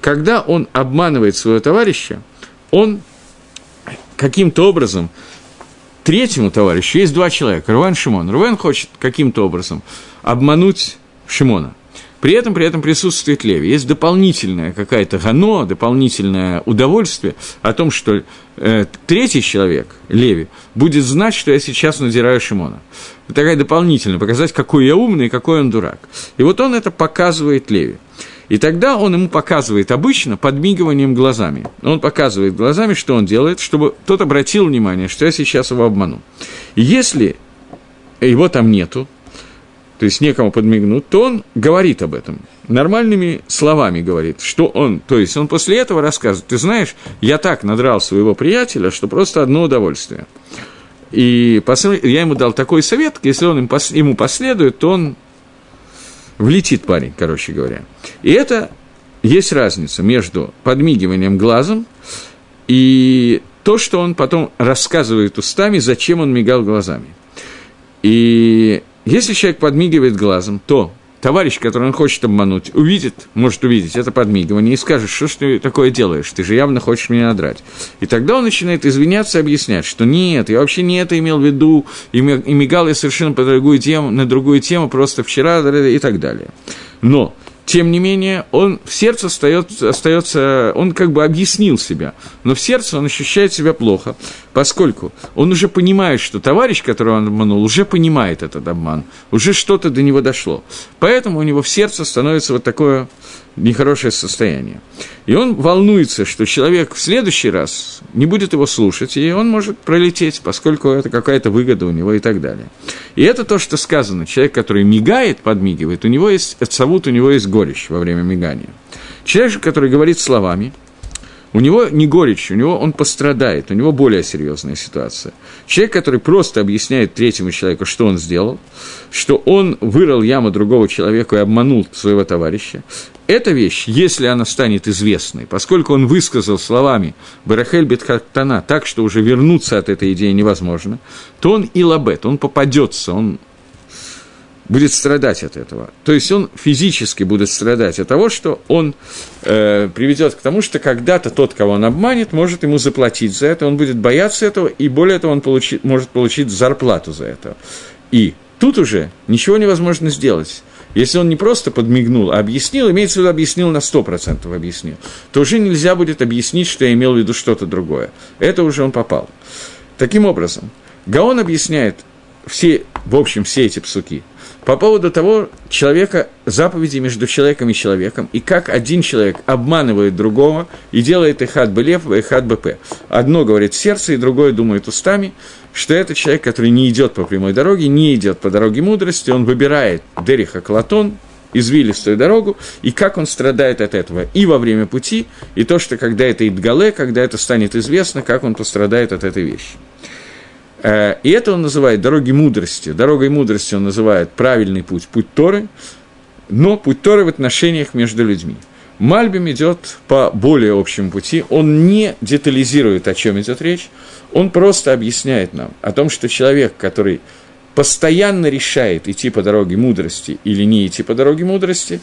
Когда он обманывает своего товарища, он каким-то образом третьему товарищу, есть два человека, Рувен Шимон. Рувен хочет каким-то образом обмануть Шимона. При этом, при этом присутствует Леви. Есть дополнительное какая-то гано, дополнительное удовольствие о том, что э, третий человек, Леви, будет знать, что я сейчас надираю Шимона. Такая дополнительная, показать, какой я умный и какой он дурак. И вот он это показывает Леви. И тогда он ему показывает обычно подмигиванием глазами. Он показывает глазами, что он делает, чтобы тот обратил внимание, что я сейчас его обману. И если его там нету, то есть некому подмигнуть, то он говорит об этом, нормальными словами говорит, что он, то есть он после этого рассказывает, ты знаешь, я так надрал своего приятеля, что просто одно удовольствие. И я ему дал такой совет, если он ему последует, то он влетит парень, короче говоря. И это есть разница между подмигиванием глазом и то, что он потом рассказывает устами, зачем он мигал глазами. И если человек подмигивает глазом, то товарищ, который он хочет обмануть, увидит, может увидеть это подмигивание и скажет, что ж ты такое делаешь, ты же явно хочешь меня надрать. И тогда он начинает извиняться и объяснять, что нет, я вообще не это имел в виду, и мигал я совершенно по другую тему, на другую тему, просто вчера и так далее. Но тем не менее, он в сердце остается, остается, он как бы объяснил себя, но в сердце он ощущает себя плохо, поскольку он уже понимает, что товарищ, которого он обманул, уже понимает этот обман, уже что-то до него дошло. Поэтому у него в сердце становится вот такое нехорошее состояние. И он волнуется, что человек в следующий раз не будет его слушать, и он может пролететь, поскольку это какая-то выгода у него и так далее. И это то, что сказано. Человек, который мигает, подмигивает, у него есть отсавут, у него есть горечь во время мигания. Человек который говорит словами, у него не горечь, у него он пострадает, у него более серьезная ситуация. Человек, который просто объясняет третьему человеку, что он сделал, что он вырыл яму другого человека и обманул своего товарища, эта вещь, если она станет известной, поскольку он высказал словами Барахель Бетхартана так, что уже вернуться от этой идеи невозможно, то он и лабет, он попадется, он будет страдать от этого. То есть он физически будет страдать от того, что он э, приведет к тому, что когда-то тот, кого он обманет, может ему заплатить за это, он будет бояться этого, и более того, он получит, может получить зарплату за это. И тут уже ничего невозможно сделать. Если он не просто подмигнул, а объяснил, имеется в виду объяснил на 100% объяснил, то уже нельзя будет объяснить, что я имел в виду что-то другое. Это уже он попал. Таким образом, Гаон объясняет все, в общем, все эти псуки – по поводу того человека, заповеди между человеком и человеком, и как один человек обманывает другого и делает их от БЛЕФ и от БП. Одно говорит сердце, и другое думает устами, что это человек, который не идет по прямой дороге, не идет по дороге мудрости, он выбирает Дериха Клатон, извилистую дорогу, и как он страдает от этого и во время пути, и то, что когда это Идгале, когда это станет известно, как он пострадает от этой вещи. Э, и это он называет дороги мудрости. Дорогой мудрости он называет правильный путь, путь Торы, но путь Торы в отношениях между людьми. Мальбим идет по более общему пути, он не детализирует, о чем идет речь, он просто объясняет нам о том, что человек, который постоянно решает идти по дороге мудрости или не идти по дороге мудрости,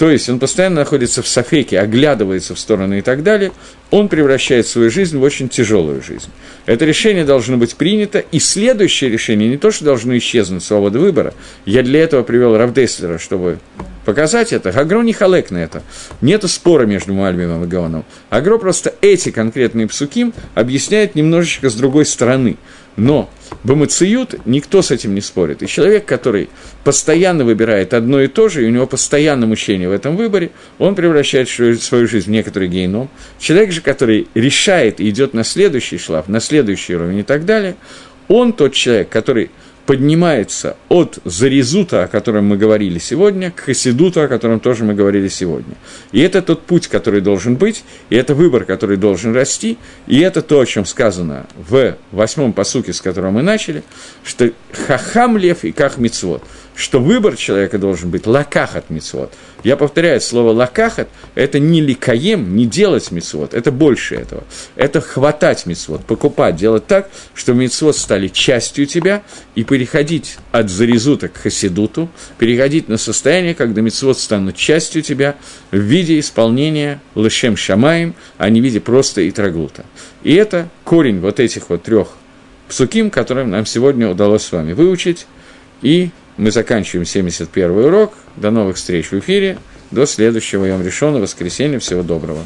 то есть он постоянно находится в софеке, оглядывается в сторону и так далее, он превращает свою жизнь в очень тяжелую жизнь. Это решение должно быть принято, и следующее решение не то, что должно исчезнуть свобода выбора. Я для этого привел Равдеслера, чтобы показать это. Агро не халек на это. Нет спора между Мальбимом и Гаоном. Агро просто эти конкретные псуким объясняет немножечко с другой стороны. Но Бамациют никто с этим не спорит. И человек, который постоянно выбирает одно и то же, и у него постоянно мучение в этом выборе, он превращает свою жизнь в некоторый гейном. Человек же, который решает и идет на следующий шлаф, на следующий уровень и так далее, он тот человек, который поднимается от зарезута, о котором мы говорили сегодня, к хасидуту, о котором тоже мы говорили сегодня. И это тот путь, который должен быть, и это выбор, который должен расти, и это то, о чем сказано в восьмом посуке, с которого мы начали, что хахам лев и ках мицвод – что выбор человека должен быть лакахат мицвод. Я повторяю, слово лакахат – это не ликаем, не делать мицвод, это больше этого. Это хватать мицвод, покупать, делать так, чтобы мицвод стали частью тебя, и переходить от зарезута к хасидуту, переходить на состояние, когда мицвод станут частью тебя в виде исполнения лышем шамаем, а не в виде просто итраглута. И это корень вот этих вот трех псуким, которым нам сегодня удалось с вами выучить, и мы заканчиваем 71 урок. До новых встреч в эфире. До следующего Йом Решона, воскресенья. Всего доброго.